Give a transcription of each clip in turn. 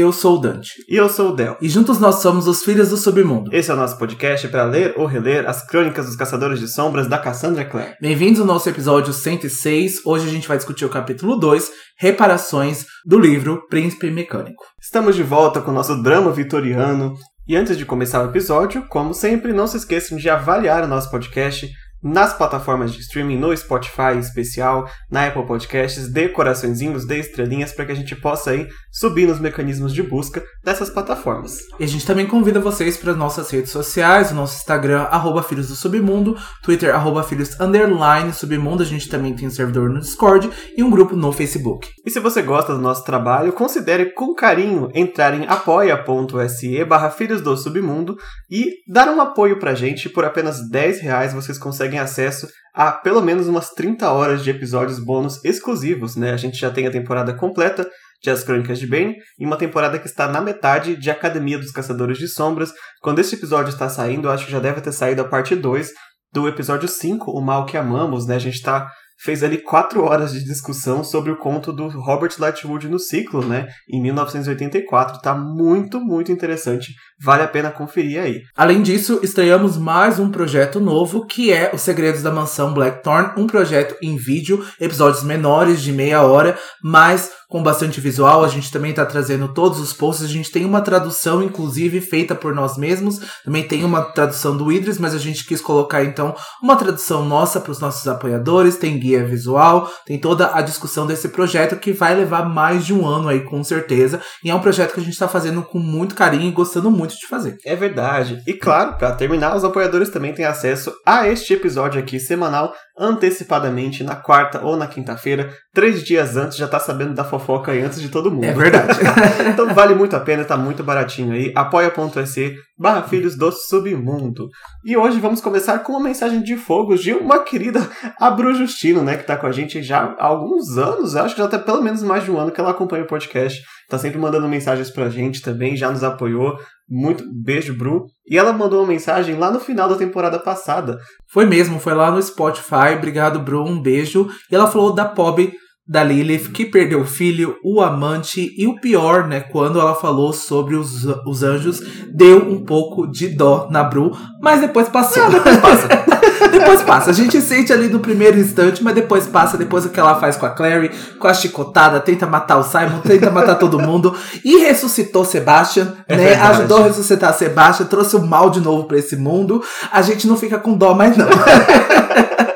Eu sou o Dante. E eu sou o Del. E juntos nós somos os Filhos do Submundo. Esse é o nosso podcast para ler ou reler as crônicas dos Caçadores de Sombras da Cassandra Clare. Bem-vindos ao nosso episódio 106. Hoje a gente vai discutir o capítulo 2, Reparações, do livro Príncipe Mecânico. Estamos de volta com o nosso drama vitoriano. E antes de começar o episódio, como sempre, não se esqueçam de avaliar o nosso podcast nas plataformas de streaming, no Spotify em especial, na Apple Podcasts, dê coraçõezinhos, dê estrelinhas para que a gente possa aí subir nos mecanismos de busca dessas plataformas. E a gente também convida vocês para nossas redes sociais, o nosso Instagram, arroba Filhos do Submundo, Twitter, arroba Filhos Underline Submundo, a gente também tem um servidor no Discord e um grupo no Facebook. E se você gosta do nosso trabalho, considere com carinho entrar em apoia.se barra Filhos do Submundo e dar um apoio pra gente, por apenas 10 reais vocês conseguem conseguem acesso a pelo menos umas 30 horas de episódios bônus exclusivos, né? A gente já tem a temporada completa de As Crônicas de Bane e uma temporada que está na metade de Academia dos Caçadores de Sombras. Quando esse episódio está saindo, acho que já deve ter saído a parte 2 do episódio 5, O Mal que Amamos, né? A gente está fez ali quatro horas de discussão sobre o conto do Robert Lightwood no ciclo, né? Em 1984. Tá muito, muito interessante. Vale a pena conferir aí. Além disso, estreamos mais um projeto novo, que é Os Segredos da Mansão Blackthorn, um projeto em vídeo, episódios menores de meia hora, mas com bastante visual. A gente também está trazendo todos os posts. A gente tem uma tradução, inclusive, feita por nós mesmos. Também tem uma tradução do Idris, mas a gente quis colocar então uma tradução nossa para os nossos apoiadores. Tem guia visual, tem toda a discussão desse projeto que vai levar mais de um ano aí, com certeza. E é um projeto que a gente está fazendo com muito carinho e gostando muito de fazer. É verdade. E claro, para terminar, os apoiadores também têm acesso a este episódio aqui semanal antecipadamente na quarta ou na quinta-feira, três dias antes, já tá sabendo da fofoca aí antes de todo mundo. É verdade. então vale muito a pena, tá muito baratinho aí. apoia.se barra Filhos do Submundo. E hoje vamos começar com uma mensagem de fogo de uma querida Abru Justino, né, que tá com a gente já há alguns anos, acho que já tá pelo menos mais de um ano que ela acompanha o podcast, tá sempre mandando mensagens pra gente também, já nos apoiou. Muito beijo, Bru. E ela mandou uma mensagem lá no final da temporada passada. Foi mesmo, foi lá no Spotify. Obrigado, Bru. Um beijo. E ela falou da Pob da Lilith, que perdeu o filho, o amante e o pior, né? Quando ela falou sobre os, os anjos, deu um pouco de dó na Bru, mas depois passou. Não, depois passa. depois passa. A gente sente ali no primeiro instante, mas depois passa. Depois o que ela faz com a Clary, com a chicotada, tenta matar o Simon, tenta matar todo mundo. E ressuscitou Sebastian, é né? Verdade. Ajudou a ressuscitar Sebastian, trouxe o mal de novo para esse mundo. A gente não fica com dó mais, não.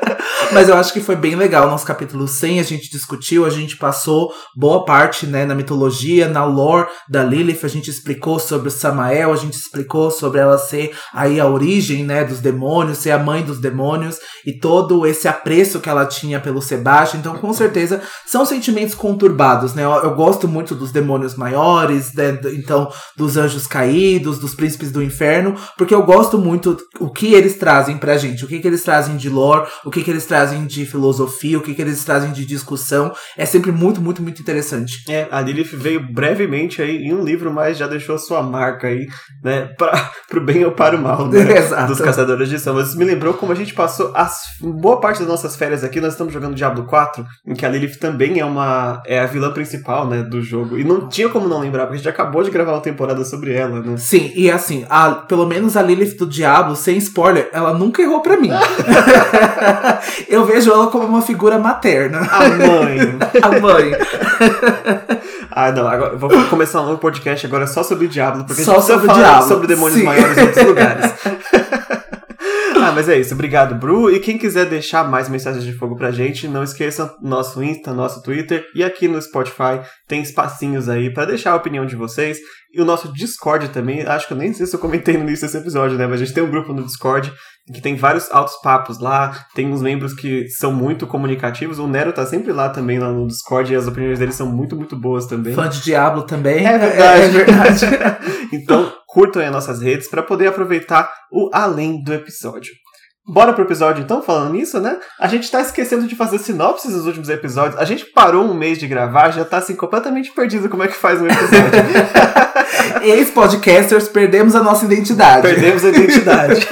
Mas eu acho que foi bem legal. Nosso capítulo 100 a gente discutiu, a gente passou boa parte né, na mitologia, na lore da Lilith. A gente explicou sobre o Samael, a gente explicou sobre ela ser aí a origem né, dos demônios, ser a mãe dos demônios e todo esse apreço que ela tinha pelo Sebastião. Então, com certeza, são sentimentos conturbados. Né? Eu, eu gosto muito dos demônios maiores, né, então dos anjos caídos, dos príncipes do inferno, porque eu gosto muito o que eles trazem pra gente, o que, que eles trazem de lore, o que, que eles trazem trazem de filosofia, o que, que eles trazem de discussão. É sempre muito, muito, muito interessante. É, a Lilith veio brevemente aí em um livro, mas já deixou sua marca aí, né, para pro bem ou para o mal, né? Exato. Dos caçadores de sombras. Isso me lembrou como a gente passou as boa parte das nossas férias aqui, nós estamos jogando Diablo 4, em que a Lilith também é uma é a vilã principal, né, do jogo. E não tinha como não lembrar, porque a gente acabou de gravar uma temporada sobre ela, né? Sim, e assim, a, pelo menos a Lilith do Diablo, sem spoiler, ela nunca errou para mim. eu vejo ela como uma figura materna. A mãe. a mãe. ah, não. Agora, vou começar um novo podcast agora só sobre o Diablo, porque só a gente sobre falar Diablo. sobre demônios Sim. maiores em outros lugares. Ah, mas é isso. Obrigado, Bru. E quem quiser deixar mais mensagens de fogo pra gente, não esqueça nosso Insta, nosso Twitter e aqui no Spotify tem espacinhos aí para deixar a opinião de vocês. E o nosso Discord também, acho que eu nem sei se eu comentei no início desse episódio, né? Mas a gente tem um grupo no Discord que tem vários altos papos lá, tem uns membros que são muito comunicativos. O Nero tá sempre lá também, lá no Discord, e as opiniões dele são muito, muito boas também. Fã de Diablo também. É verdade. É, verdade. então, curtam aí as nossas redes para poder aproveitar o além do episódio. Bora pro episódio então, falando nisso, né? A gente tá esquecendo de fazer sinopses nos últimos episódios. A gente parou um mês de gravar, já tá assim completamente perdido como é que faz um episódio. Ex-podcasters, perdemos a nossa identidade. Perdemos a identidade.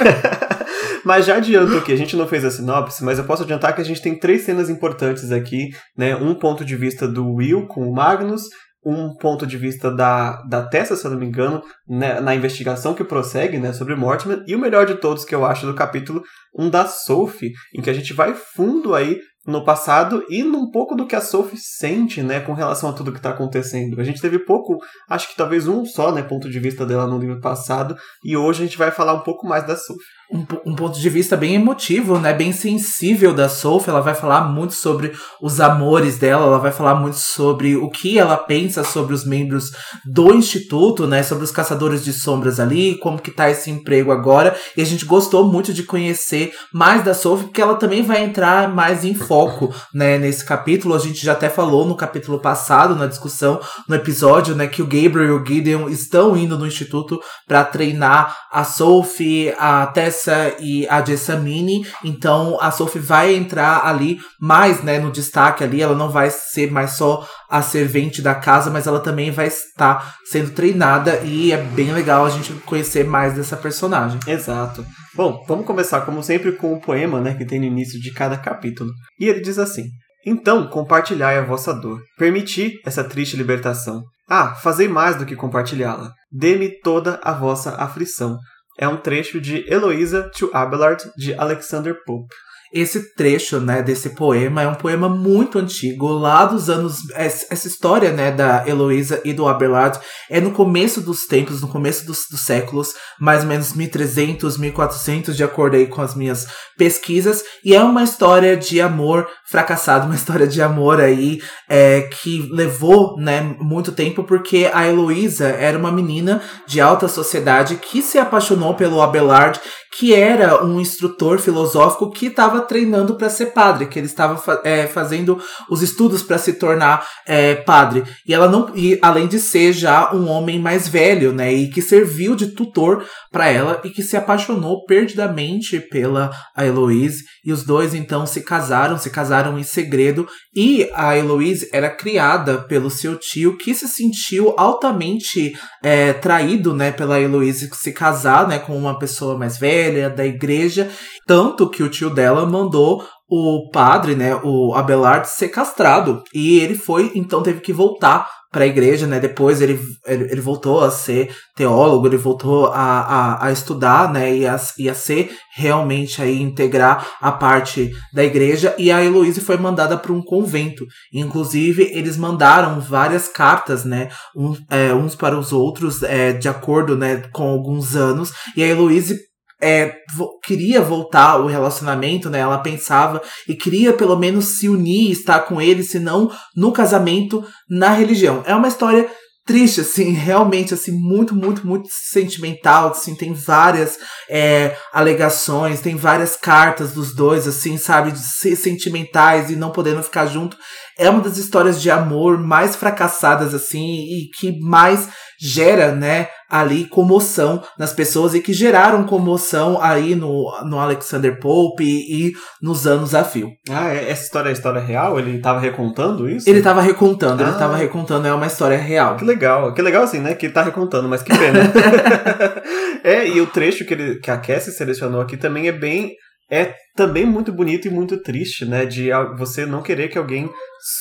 Mas já adianto aqui, a gente não fez a sinopse, mas eu posso adiantar que a gente tem três cenas importantes aqui, né? Um ponto de vista do Will com o Magnus, um ponto de vista da, da Tessa, se eu não me engano, né, na investigação que prossegue né, sobre Mortimer, e o melhor de todos que eu acho do capítulo, um da Sophie, em que a gente vai fundo aí no passado e num pouco do que a Sophie sente, né, com relação a tudo que está acontecendo. A gente teve pouco, acho que talvez um só, né, ponto de vista dela no livro passado, e hoje a gente vai falar um pouco mais da Sophie um, um, ponto de vista bem emotivo, né? Bem sensível da Sophie. Ela vai falar muito sobre os amores dela, ela vai falar muito sobre o que ela pensa sobre os membros do Instituto, né? Sobre os caçadores de sombras ali, como que tá esse emprego agora. E a gente gostou muito de conhecer mais da Sophie, porque ela também vai entrar mais em foco, né? Nesse capítulo. A gente já até falou no capítulo passado, na discussão, no episódio, né? Que o Gabriel e o Gideon estão indo no Instituto para treinar a Sophie, a Tessa Tessa e a Jessamine. Então a Sophie vai entrar ali mais, né, no destaque ali. Ela não vai ser mais só a servente da casa, mas ela também vai estar sendo treinada e é bem legal a gente conhecer mais dessa personagem. Exato. Bom, vamos começar como sempre com o poema, né, que tem no início de cada capítulo. E ele diz assim: então, compartilhai a vossa dor. Permiti essa triste libertação. Ah, fazei mais do que compartilhá-la. Dê-me toda a vossa aflição é um trecho de Eloisa to Abelard, de Alexander Pope. Esse trecho, né, desse poema é um poema muito antigo, lá dos anos. Essa história, né, da Heloísa e do Abelard é no começo dos tempos, no começo dos, dos séculos, mais ou menos 1300, 1400, de acordo aí com as minhas pesquisas. E é uma história de amor fracassado, uma história de amor aí é, que levou, né, muito tempo, porque a Heloísa era uma menina de alta sociedade que se apaixonou pelo Abelard, que era um instrutor filosófico que estava treinando para ser padre, que ele estava é, fazendo os estudos para se tornar é, padre. E ela não, e além de ser já um homem mais velho, né, e que serviu de tutor para ela e que se apaixonou perdidamente pela a Heloise. E os dois então se casaram, se casaram em segredo. E a Heloise era criada pelo seu tio, que se sentiu altamente é, traído, né, pela Heloise se casar, né, com uma pessoa mais velha da igreja, tanto que o tio dela mandou o padre, né, o Abelard, ser castrado. E ele foi, então teve que voltar para a igreja, né? Depois ele, ele, ele, voltou a ser teólogo, ele voltou a, a, a estudar, né? E a, e a ser realmente aí integrar a parte da igreja. E a Heloísa foi mandada para um convento. Inclusive, eles mandaram várias cartas, né? Um, é, uns para os outros, é, de acordo, né? Com alguns anos. E a Heloísa é, queria voltar o relacionamento, né? Ela pensava e queria pelo menos se unir, estar com ele, se não no casamento, na religião. É uma história triste, assim, realmente, assim, muito, muito, muito sentimental, assim, tem várias é, alegações, tem várias cartas dos dois, assim, sabe, de ser sentimentais e não podendo ficar junto. É uma das histórias de amor mais fracassadas, assim, e que mais gera, né, ali comoção nas pessoas e que geraram comoção aí no, no Alexander Pope e, e nos anos a fio. Ah, é, essa história é história real? Ele estava recontando isso? Ele estava recontando, ah. ele estava recontando, é uma história real. Que legal, que legal assim, né, que ele tá recontando, mas que pena. é, e o trecho que, ele, que a Cassie selecionou aqui também é bem é também muito bonito e muito triste, né? De você não querer que alguém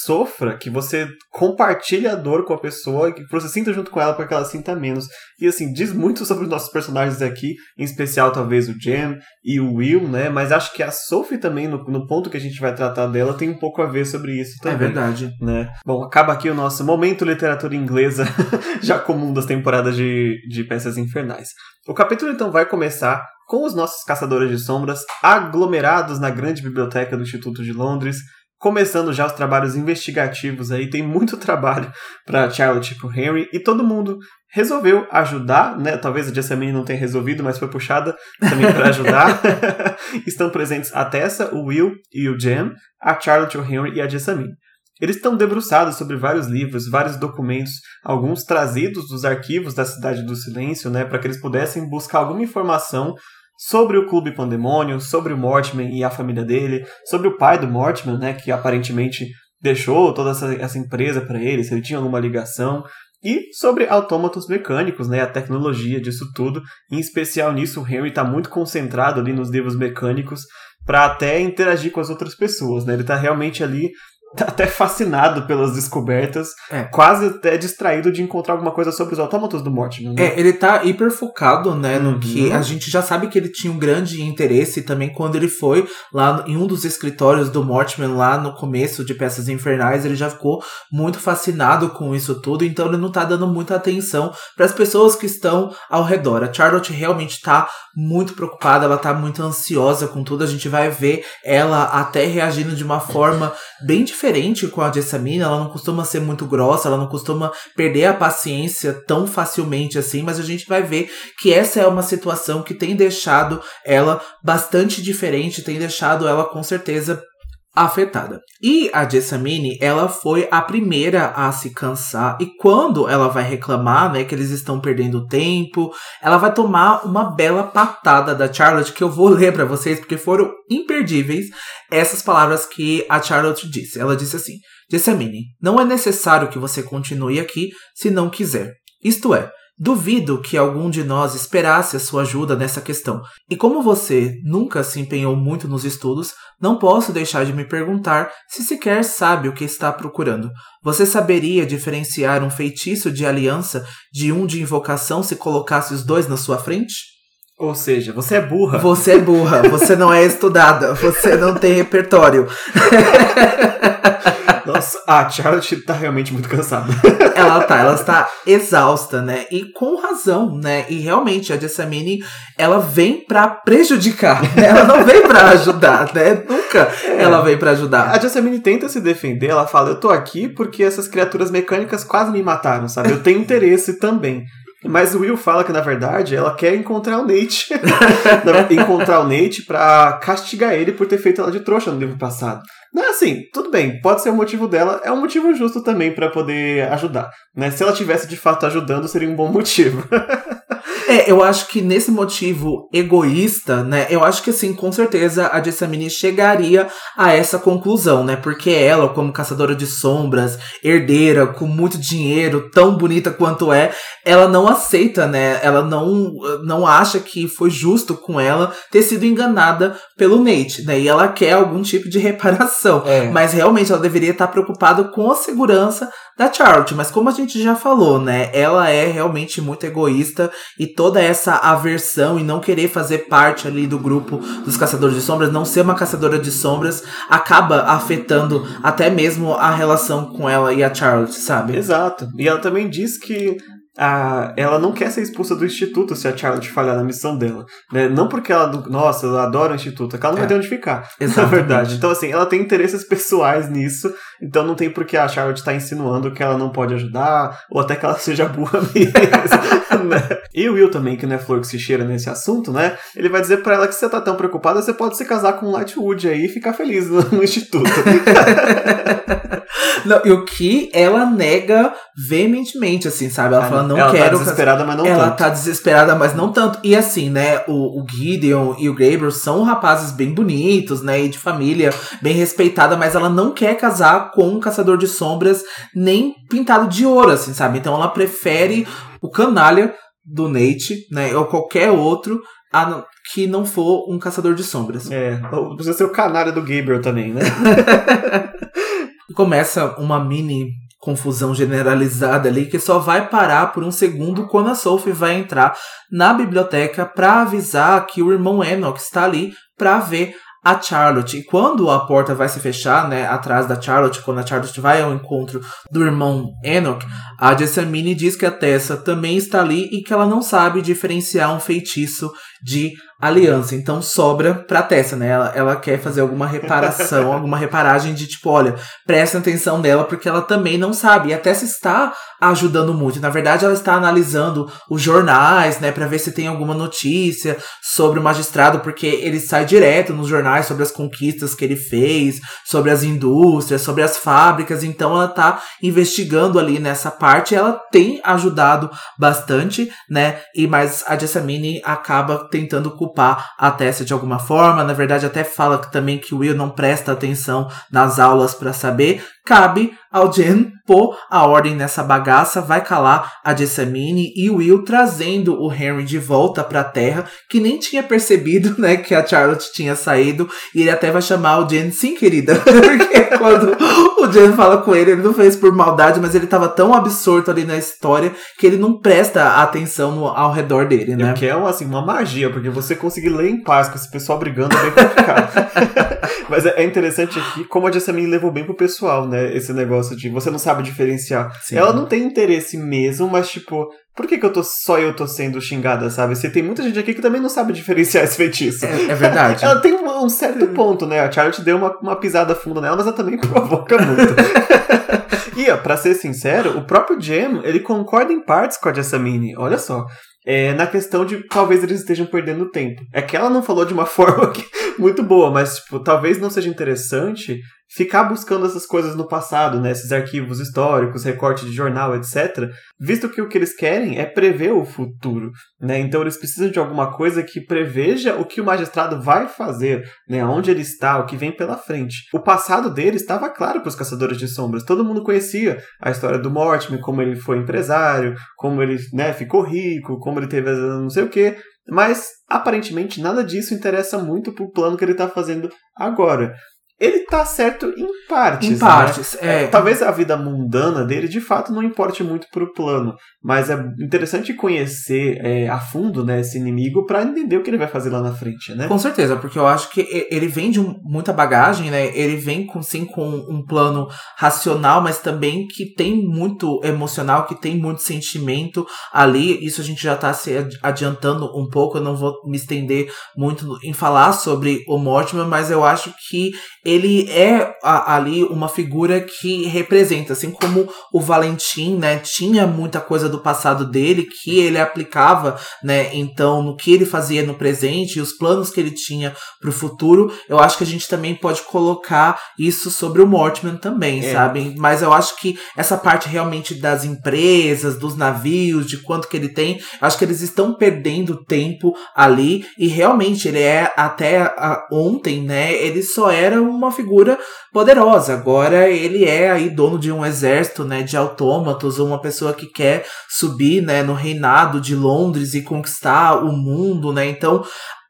sofra, que você compartilhe a dor com a pessoa que você sinta junto com ela para que ela sinta menos. E assim, diz muito sobre os nossos personagens aqui, em especial talvez o Jen e o Will, né? Mas acho que a Sophie também, no, no ponto que a gente vai tratar dela, tem um pouco a ver sobre isso é também. É verdade. Né? Bom, acaba aqui o nosso momento literatura inglesa, já comum das temporadas de, de peças infernais. O capítulo então vai começar com os nossos caçadores de sombras aglomerados na grande biblioteca do Instituto de Londres, começando já os trabalhos investigativos aí, tem muito trabalho para Charlotte e para Henry, e todo mundo resolveu ajudar, né? Talvez a Jessamine não tenha resolvido, mas foi puxada também para ajudar. estão presentes a Tessa, o Will e o Jem, a Charlotte, o Henry e a Jessamine. Eles estão debruçados sobre vários livros, vários documentos, alguns trazidos dos arquivos da Cidade do Silêncio, né, para que eles pudessem buscar alguma informação sobre o Clube Pandemônio, sobre o Mortimer e a família dele, sobre o pai do Mortimer, né, que aparentemente deixou toda essa, essa empresa para ele, se ele tinha alguma ligação, e sobre autômatos mecânicos, né, a tecnologia disso tudo. Em especial nisso, o Henry está muito concentrado ali nos livros mecânicos para até interagir com as outras pessoas. Né? Ele está realmente ali até fascinado pelas descobertas, É. quase até distraído de encontrar alguma coisa sobre os autômatos do Mortimer. Né? É, ele tá hiper focado, né, no Uhum. que a gente já sabe que ele tinha um grande interesse também quando ele foi lá em um dos escritórios do Mortman lá no começo de Peças Infernais, ele já ficou muito fascinado com isso tudo, então ele não tá dando muita atenção para as pessoas que estão ao redor. A Charlotte realmente tá muito preocupada, ela tá muito ansiosa com tudo, a gente vai ver ela até reagindo de uma forma bem diferente com a Jessamine, ela não costuma ser muito grossa, ela não costuma perder a paciência tão facilmente assim, mas a gente vai ver que essa é uma situação que tem deixado ela bastante diferente, tem deixado ela com certeza afetada. E a Jessamine, ela foi a primeira a se cansar e quando ela vai reclamar, né, que eles estão perdendo tempo, ela vai tomar uma bela patada da Charlotte que eu vou ler para vocês porque foram imperdíveis essas palavras que a Charlotte disse. Ela disse assim: Jessamine, não é necessário que você continue aqui se não quiser. Isto é, duvido que algum de nós esperasse a sua ajuda nessa questão. E como você nunca se empenhou muito nos estudos, não posso deixar de me perguntar se sequer sabe o que está procurando. Você saberia diferenciar um feitiço de aliança de um de invocação se colocasse os dois na sua frente? Ou seja, você é burra. Você é burra, você não é estudada, você não tem repertório. Nossa, a Charlotte tá realmente muito cansada. ela tá, ela está exausta, né? E com razão, né? E realmente a Jessamine, ela vem pra prejudicar, né? Ela não vem pra ajudar, né? Nunca ela vem pra ajudar. A Jessamine tenta se defender, ela fala: Eu tô aqui porque essas criaturas mecânicas quase me mataram, sabe? Eu tenho interesse também. Mas o Will fala que, na verdade, ela quer encontrar o Nate. encontrar o Nate pra castigar ele por ter feito ela de trouxa no livro passado. Não, assim, tudo bem, pode ser o motivo dela, é um motivo justo também pra poder ajudar. Né? Se ela tivesse de fato ajudando, seria um bom motivo. É, eu acho que nesse motivo egoísta, né? Eu acho que assim, com certeza a Jessamine chegaria a essa conclusão, né? Porque ela, como caçadora de sombras, herdeira, com muito dinheiro, tão bonita quanto é, ela não aceita, né? Ela não, não acha que foi justo com ela ter sido enganada pelo Nate, né? E ela quer algum tipo de reparação. É. Mas realmente ela deveria estar preocupada com a segurança da Charlotte. Mas como a gente já falou, né? Ela é realmente muito egoísta e toda essa aversão e não querer fazer parte ali do grupo dos caçadores de sombras, não ser uma caçadora de sombras, acaba afetando até mesmo a relação com ela e a Charlotte, sabe? Exato. E ela também diz que a, ela não quer ser expulsa do instituto se a Charlotte falhar na missão dela. Né? Não porque ela, nossa, ela adora o instituto, é que ela não É. vai ter onde ficar. Na Exatamente. verdade. Então, assim, ela tem interesses pessoais nisso, então não tem por que a Charlotte tá insinuando que ela não pode ajudar, ou até que ela seja burra mesmo. né? E o Will também, que não é flor que se cheira nesse assunto, né? Ele vai dizer pra ela que você tá tão preocupada, você pode se casar com o Lightwood aí e ficar feliz no, no instituto. Não, e o que ela nega veementemente, assim, sabe? Ela fala, não ela quero. tá desesperada, mas não ela tanto. tá desesperada, mas não tanto. E assim, né, o, o Gideon e o Gabriel são rapazes bem bonitos, né, e de família bem respeitada, mas ela não quer casar com um caçador de sombras nem pintado de ouro, assim, sabe? Então ela prefere o canalha do Nate, né, ou qualquer outro a que não for um caçador de sombras. É, precisa ser o canário do Gabriel também, né? começa uma mini confusão generalizada ali que só vai parar por um segundo quando a Sophie vai entrar na biblioteca para avisar que o irmão Enoch está ali para ver a Charlotte. E quando a porta vai se fechar, né, atrás da Charlotte, quando a Charlotte vai ao encontro do irmão Enoch, a Jessamine diz que a Tessa também está ali e que ela não sabe diferenciar um feitiço de aliança. Então sobra pra Tessa, né? Ela, ela quer fazer alguma reparação, alguma reparagem de tipo, olha, prestem atenção nela porque ela também não sabe. E a Tessa está ajudando muito. Na verdade, ela está analisando os jornais, né, para ver se tem alguma notícia sobre o magistrado, porque ele sai direto nos jornais sobre as conquistas que ele fez, sobre as indústrias, sobre as fábricas. Então ela tá investigando ali nessa parte. Ela tem ajudado bastante, né? E mas a Jessamine acaba tentando culpar a Tessa de alguma forma. Na verdade, até fala também que o Will não presta atenção nas aulas para saber cabe ao Jen pôr a ordem nessa bagaça, vai calar a Jessamine e Will trazendo o Henry de volta pra Terra, que nem tinha percebido, né, que a Charlotte tinha saído, e ele até vai chamar o Jen, sim, querida, porque quando o Jen fala com ele, ele não fez por maldade, mas ele tava tão absorto ali na história que ele não presta atenção no, ao redor dele, né? É que é uma, assim, uma magia, porque você conseguir ler em paz com esse pessoal brigando é bem complicado. mas é, é interessante aqui como a Jessamine levou bem pro pessoal, né, esse negócio de você não sabe diferenciar. Sim. Ela não tem interesse mesmo, mas tipo, por que, que eu tô só eu tô sendo xingada, sabe? Você tem muita gente aqui que também não sabe diferenciar esse feitiço. É, é verdade. ela tem um, um certo ponto, né? A Charlotte deu uma, uma pisada funda nela, mas ela também provoca muito. e, ó, pra ser sincero, o próprio Jam, ele concorda em partes com a Jessamine. Olha só. É, na questão de talvez eles estejam perdendo tempo. É que ela não falou de uma forma que, muito boa, mas tipo, talvez não seja interessante ficar buscando essas coisas no passado, né, esses arquivos históricos, recorte de jornal, etc, visto que o que eles querem é prever o futuro, né? Então eles precisam de alguma coisa que preveja o que o magistrado vai fazer, né, onde ele está, o que vem pela frente. O passado dele estava claro para os caçadores de sombras. Todo mundo conhecia a história do Mortimer, como ele foi empresário, como ele, né, ficou rico, como ele teve não sei o quê. Mas aparentemente nada disso interessa muito pro plano que ele está fazendo agora ele tá certo em partes. Em partes, né? é. Talvez a vida mundana dele de fato não importe muito pro plano, mas é interessante conhecer é, a fundo né, esse inimigo para entender o que ele vai fazer lá na frente, né? Com certeza, porque eu acho que ele vem de um, muita bagagem, né? Ele vem com sim com um plano racional, mas também que tem muito emocional, que tem muito sentimento ali. Isso a gente já tá se adiantando um pouco, eu não vou me estender muito em falar sobre o Mortimer, mas eu acho que ele é a, ali uma figura que representa, assim como o Valentim, né, tinha muita coisa do passado dele que ele aplicava, né, então no que ele fazia no presente e os planos que ele tinha para o futuro, eu acho que a gente também pode colocar isso sobre o Mortman também, é. sabe? Mas eu acho que essa parte realmente das empresas, dos navios, de quanto que ele tem, acho que eles estão perdendo tempo ali e realmente ele é até a, ontem, né, ele só era um uma figura poderosa. Agora ele é aí dono de um exército, né, de autômatos, uma pessoa que quer subir, né, no reinado de Londres e conquistar o mundo, né? Então,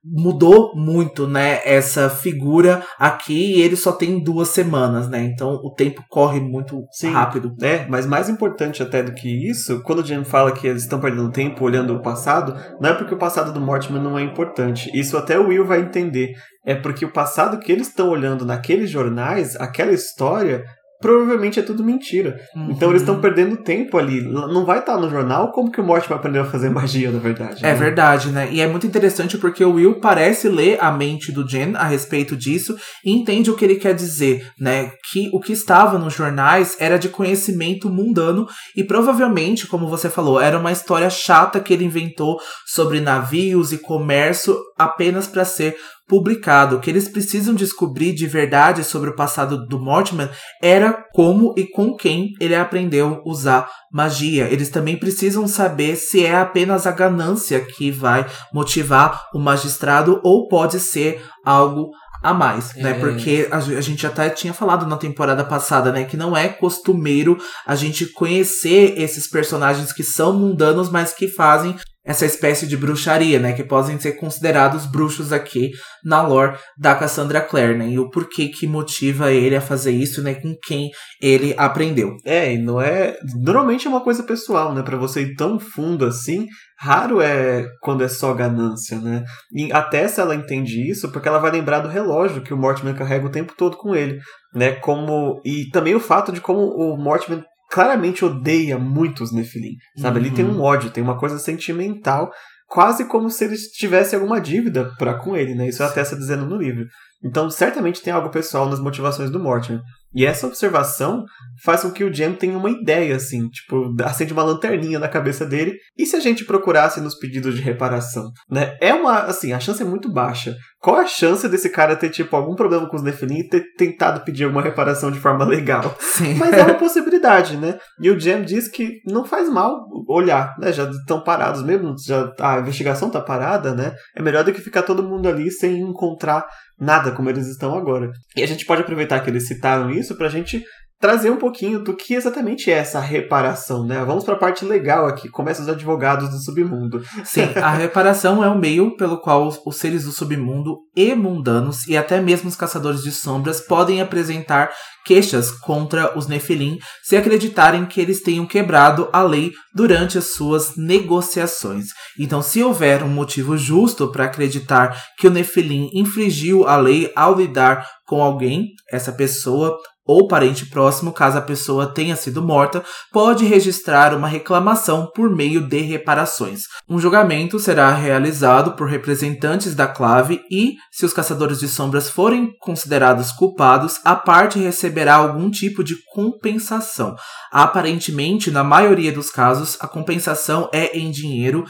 mudou muito, né, essa figura aqui e ele só tem duas semanas, né, então o tempo corre muito Sim, rápido. É, mas mais importante até do que isso, quando o Jim fala que eles estão perdendo tempo olhando o passado, não é porque o passado do Mortimer não é importante, isso até o Will vai entender, é porque o passado que eles estão olhando naqueles jornais, aquela história, provavelmente é tudo mentira. Uhum. Então eles estão perdendo tempo ali. Não vai estar no jornal como que o Morte vai aprender a fazer magia, na verdade. É né? verdade, né? E é muito interessante porque o Will parece ler a mente do Jen a respeito disso e entende o que ele quer dizer, né? Que o que estava nos jornais era de conhecimento mundano e provavelmente, como você falou, era uma história chata que ele inventou sobre navios e comércio apenas para ser publicado. O que eles precisam descobrir de verdade sobre o passado do Mortimer era como e com quem ele aprendeu a usar magia. Eles também precisam saber se é apenas a ganância que vai motivar o magistrado ou pode ser algo a mais, né? é. né? Porque a, a, gente até tinha falado na temporada passada, né? Que não é costumeiro a gente conhecer esses personagens que são mundanos, mas que fazem essa espécie de bruxaria, né? Que podem ser considerados bruxos aqui na lore da Cassandra Clare, né? E o porquê que motiva ele a fazer isso, né? Com quem ele aprendeu. É, e não é. Normalmente é uma coisa pessoal, né? Para você ir tão fundo assim, raro é quando é só ganância, né? E até se ela entende isso, porque ela vai lembrar do relógio que o Mortimer carrega o tempo todo com ele, né? Como e também o fato de como o Mortimer claramente odeia muito os Nephilim, sabe? Uhum. Ele tem um uhum. ódio, tem uma coisa sentimental, quase como se ele tivesse alguma dívida para com ele, né? Isso até está dizendo no livro. Então, certamente tem algo pessoal nas motivações do Mortimer. E essa observação faz com que o Jem tenha uma ideia, assim, tipo, acende uma lanterninha na cabeça dele. E se a gente procurasse nos pedidos de reparação, né? É uma, assim, a chance é muito baixa. Qual a chance desse cara ter, tipo, algum problema com os Nephilim e ter tentado pedir alguma reparação de forma legal? Sim. Mas é uma possibilidade, né? E o Jem diz que não faz mal olhar, né? Já estão parados mesmo, já a investigação tá parada, né? É melhor do que ficar todo mundo ali sem encontrar nada como eles estão agora. E a gente pode aproveitar que eles citaram isso pra gente trazer um pouquinho do que exatamente é essa reparação, né? Vamos para a parte legal aqui, começa os advogados do submundo. Sim, a reparação é o meio pelo qual os, os seres do submundo e mundanos e até mesmo os caçadores de sombras podem apresentar queixas contra os Nefilim se acreditarem que eles tenham quebrado a lei durante as suas negociações. Então, se houver um motivo justo para acreditar que o Nefilim infringiu a lei ao lidar com alguém, essa pessoa ou parente próximo, caso a pessoa tenha sido morta, pode registrar uma reclamação por meio de reparações. Um julgamento será realizado por representantes da clave e, se os caçadores de sombras forem considerados culpados, a parte receberá algum tipo de compensação. Aparentemente, na maioria dos casos, a compensação é em dinheiro.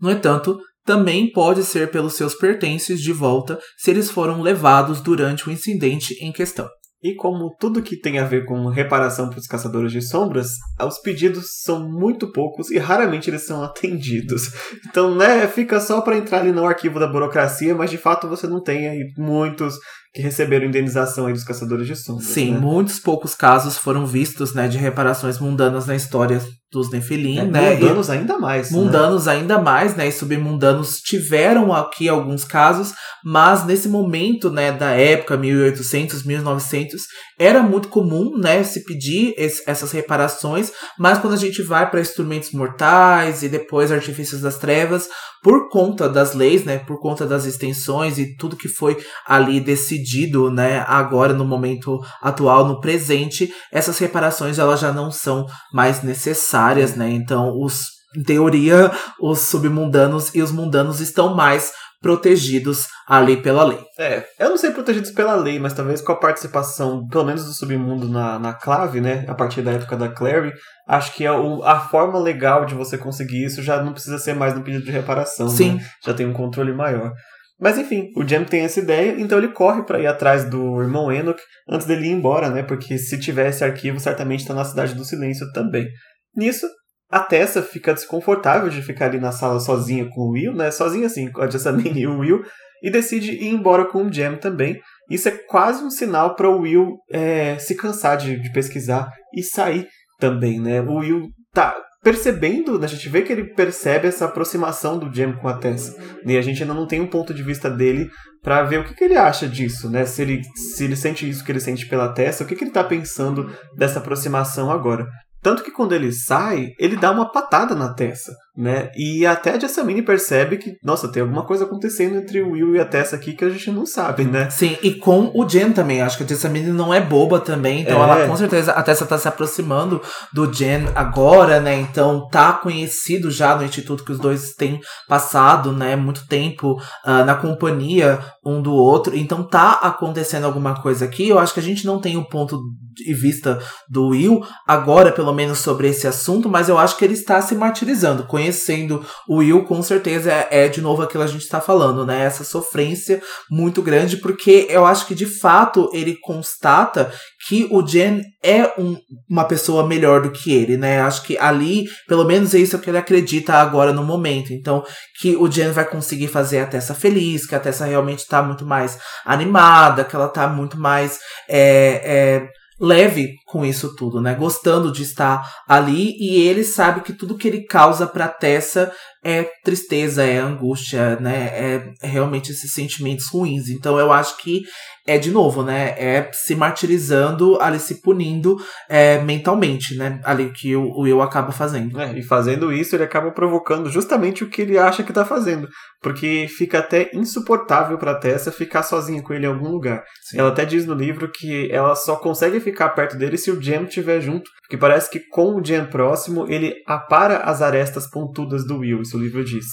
No entanto, também pode ser pelos seus pertences de volta se eles foram levados durante o incidente em questão. E como tudo que tem a ver com reparação para os caçadores de sombras, os pedidos são muito poucos e raramente eles são atendidos. Então, né, fica só para entrar ali no arquivo da burocracia, mas de fato você não tem aí muitos que receberam indenização aí dos caçadores de sombras. Sim, né? muitos poucos casos foram vistos, né, de reparações mundanas na história dos Nefilim, É, né? Mundanos ainda mais. né? Mundanos ainda mais, né? E submundanos tiveram aqui alguns casos, mas nesse momento, né, da época, 1800, 1900, era muito comum, né, se pedir esse- essas reparações, mas quando a gente vai para instrumentos mortais e depois artifícios das trevas, por conta das leis, né, por conta das extensões e tudo que foi ali decidido, né, agora no momento atual, no presente, essas reparações elas já não são mais necessárias, né? Então, os em teoria, os submundanos e os mundanos estão mais protegidos ali pela lei. É, eu não sei protegidos pela lei, mas talvez com a participação, pelo menos do submundo na, na clave, né? A partir da época da Clary, acho que a, o- a forma legal de você conseguir isso já não precisa ser mais no pedido de reparação. Sim. né? Já tem um controle maior. Mas enfim, o Jem tem essa ideia, então ele corre para ir atrás do irmão Enoch antes dele ir embora, né? Porque se tiver esse arquivo, certamente está na Cidade do Silêncio também. Nisso, a Tessa fica desconfortável de ficar ali na sala sozinha com o Will, né? Sozinha assim, com a Jessamine e o Will, e decide ir embora com o Jem também. Isso é quase um sinal para o Will é, se cansar de, de pesquisar e sair também, né? O Will tá percebendo, né? a gente vê que ele percebe essa aproximação do Jem com a Tessa. E a gente ainda não tem um ponto de vista dele para ver o que, que ele acha disso, né? Se ele, se ele sente isso que ele sente pela Tessa, o que, que ele tá pensando dessa aproximação agora. Tanto que quando ele sai, ele dá uma patada na Tessa, né? E até a Jessamine percebe que, nossa, tem alguma coisa acontecendo entre o Will e a Tessa aqui que a gente não sabe, né? Sim, e com o Jen também. Acho que a Jessamine não é boba também. Então É. ela com certeza a Tessa tá se aproximando do Jen agora, né? Então tá conhecido já no instituto que os dois têm passado, né? Muito tempo ah, na companhia um do outro. Então tá acontecendo alguma coisa aqui. Eu acho que a gente não tem o ponto de vista do Will agora, pelo menos, sobre esse assunto, mas eu acho que ele está se martirizando. Conhecendo o Will, com certeza é, é de novo aquilo que a gente está falando, né? Essa sofrência muito grande, porque eu acho que de fato ele constata que o Jen é um- uma pessoa melhor do que ele, né? Acho que ali, pelo menos é isso que ele acredita agora no momento. Então, que o Jen vai conseguir fazer a Tessa feliz, que a Tessa realmente tá muito mais animada, que ela tá muito mais é, é, leve com isso tudo, né? Gostando de estar ali e ele sabe que tudo que ele causa pra Tessa é tristeza, é angústia, né? É realmente esses sentimentos ruins. Então eu acho que é de novo, né? É se martirizando, ali se punindo é, mentalmente, né? Ali que o o Will acaba fazendo. É, e fazendo isso, ele acaba provocando justamente o que ele acha que tá fazendo. Porque fica até insuportável pra Tessa ficar sozinha com ele em algum lugar. Sim. Ela até diz no livro que ela só consegue ficar perto dele se o Jem estiver junto. Porque parece que com o Jem próximo, ele apara as arestas pontudas do Will, isso o livro diz.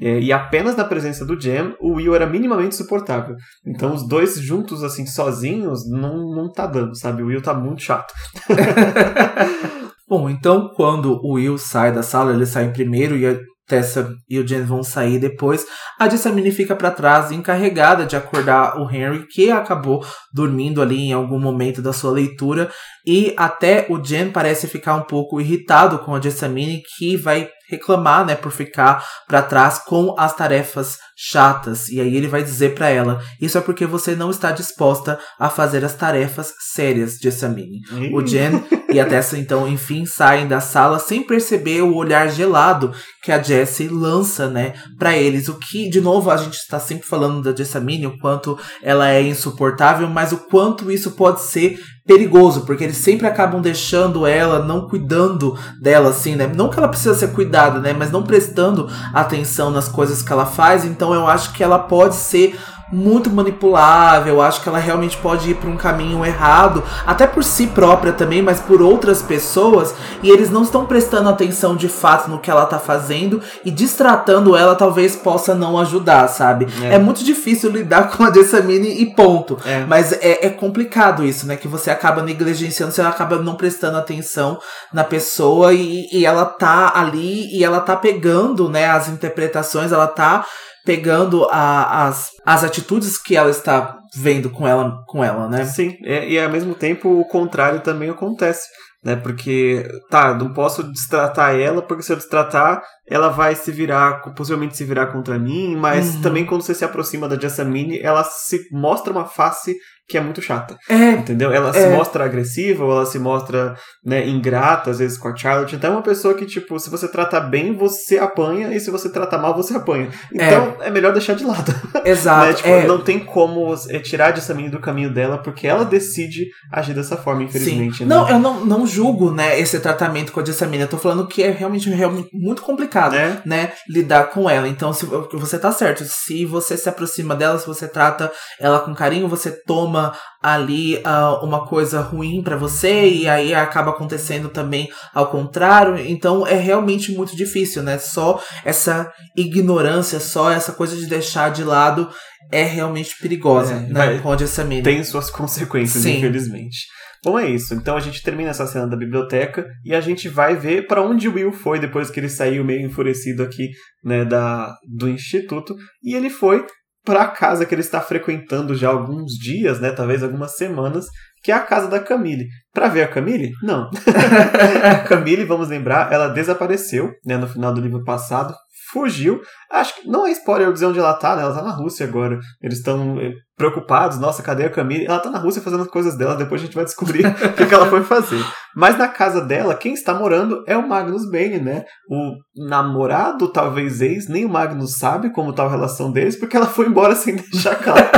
É, e apenas na presença do Jem, o Will era minimamente suportável. Então os dois juntos, assim, sozinhos, não, não tá dando, sabe? O Will tá muito chato. Bom, então quando o Will sai da sala, ele sai primeiro e a Tessa e o Jen vão sair depois. A Jessamine fica pra trás, encarregada de acordar o Henry, que acabou dormindo ali em algum momento da sua leitura. E até o Jen parece ficar um pouco irritado com a Jessamine, que vai reclamar, né, por ficar para trás com as tarefas chatas. E aí ele vai dizer para ela: "Isso é porque você não está disposta a fazer as tarefas sérias de Samini". O Jen e a Tessa então, enfim, saem da sala sem perceber o olhar gelado que a Jessie lança, né, para eles. O que, de novo, a gente está sempre falando da Jessamine, o quanto ela é insuportável, mas o quanto isso pode ser perigoso, porque eles sempre acabam deixando ela, não cuidando dela, assim, né? Não que ela precisa ser cuidada, né? Mas não prestando atenção nas coisas que ela faz. Então eu acho que ela pode ser muito manipulável. Acho que ela realmente pode ir para um caminho errado, até por si própria também, mas por outras pessoas. E eles não estão prestando atenção de fato no que ela tá fazendo e distratando ela talvez possa não ajudar, sabe? É, é muito difícil lidar com a Jessamine e ponto. É. Mas é, é complicado isso, né? Que você acaba negligenciando, você acaba não prestando atenção na pessoa e, e ela tá ali e ela tá pegando, né, as interpretações, ela tá pegando a, as, as atitudes que ela está vendo com ela, com ela né? Sim, e, e ao mesmo tempo o contrário também acontece, né? Porque, tá, não posso destratar ela, porque se eu destratar, ela vai se virar, possivelmente se virar contra mim, mas uhum. também quando você se aproxima da Jessamine, ela se mostra uma face que é muito chata. É. Entendeu? Ela é. se mostra agressiva, ou ela se mostra, né, ingrata, às vezes, com a Charlotte. Então é uma pessoa que, tipo, se você trata bem, você apanha, e se você trata mal, você apanha. Então é, é melhor deixar de lado. Exato. né? tipo, é. Não tem como é, tirar de Samine do caminho dela, porque ela decide agir dessa forma, infelizmente. Né? Não, eu não, não julgo, né, esse tratamento com a Jessamine. Eu tô falando que é realmente, realmente muito complicado, é. né, lidar com ela. Então, se você tá certo, se você se aproxima dela, se você trata ela com carinho, você toma ali uh, uma coisa ruim para você e aí acaba acontecendo também ao contrário. Então é realmente muito difícil, né? Só essa ignorância, só essa coisa de deixar de lado é realmente perigosa, é, né? Pode essa mina. Tem suas consequências, Sim. infelizmente. Bom, é isso. Então a gente termina essa cena da biblioteca e a gente vai ver para onde o Will foi depois que ele saiu meio enfurecido aqui, né, da, do instituto. E ele foi para a casa que ele está frequentando já alguns dias, né, talvez algumas semanas, que é a casa da Camille. Para ver a Camille? Não. a Camille, vamos lembrar, ela desapareceu, né, no final do livro passado, fugiu. Acho que não é spoiler dizer onde ela tá, né? Ela tá na Rússia agora. Eles estão eh, preocupados. Nossa, cadê a Camille? Ela tá na Rússia fazendo as coisas dela. Depois a gente vai descobrir o que, que, ela foi fazer. Mas na casa dela, quem está morando é o Magnus Bane, né? O namorado, talvez ex, nem o Magnus sabe como tá a relação deles, porque ela foi embora sem deixar claro.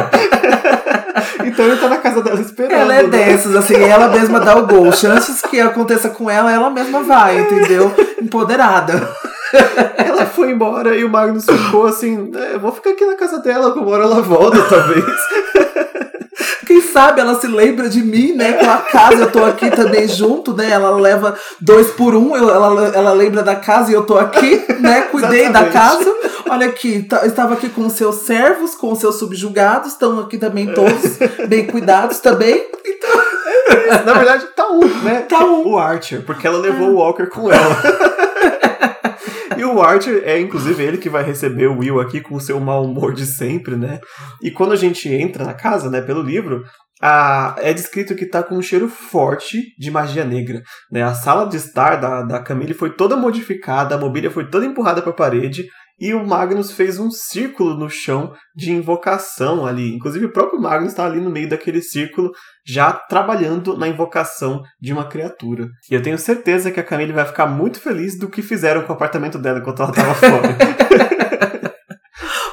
então ele tá na casa dela esperando. Ela é né? dessas, assim, ela mesma dá o gol. Chances que aconteça com ela, ela mesma vai, entendeu? Empoderada. ela foi embora e o Magnus ficou assim: é, eu vou ficar aqui na casa dela, uma hora ela volta, talvez. Quem sabe ela se lembra de mim, né? Com a casa, eu tô aqui também junto, né? Ela leva dois por um, eu, ela, ela lembra da casa e eu tô aqui, né? Cuidei da casa. Olha aqui, tá, estava aqui com os seus servos, com os seus subjugados, estão aqui também todos bem cuidados também. Então. Na verdade, tá um, né? Tá um. O Archer, porque ela levou o Walker com ela. E o Archer é, inclusive, ele que vai receber o Will aqui com o seu mau humor de sempre, né? E quando a gente entra na casa, né, pelo livro, a, é descrito que tá com um cheiro forte de magia negra. Né? A sala de estar da, da Camille foi toda modificada, a mobília foi toda empurrada para a parede, e o Magnus fez um círculo no chão de invocação ali. Inclusive, o próprio Magnus está ali no meio daquele círculo, já trabalhando na invocação de uma criatura. E eu tenho certeza que a Camille vai ficar muito feliz do que fizeram com o apartamento dela enquanto ela estava fora.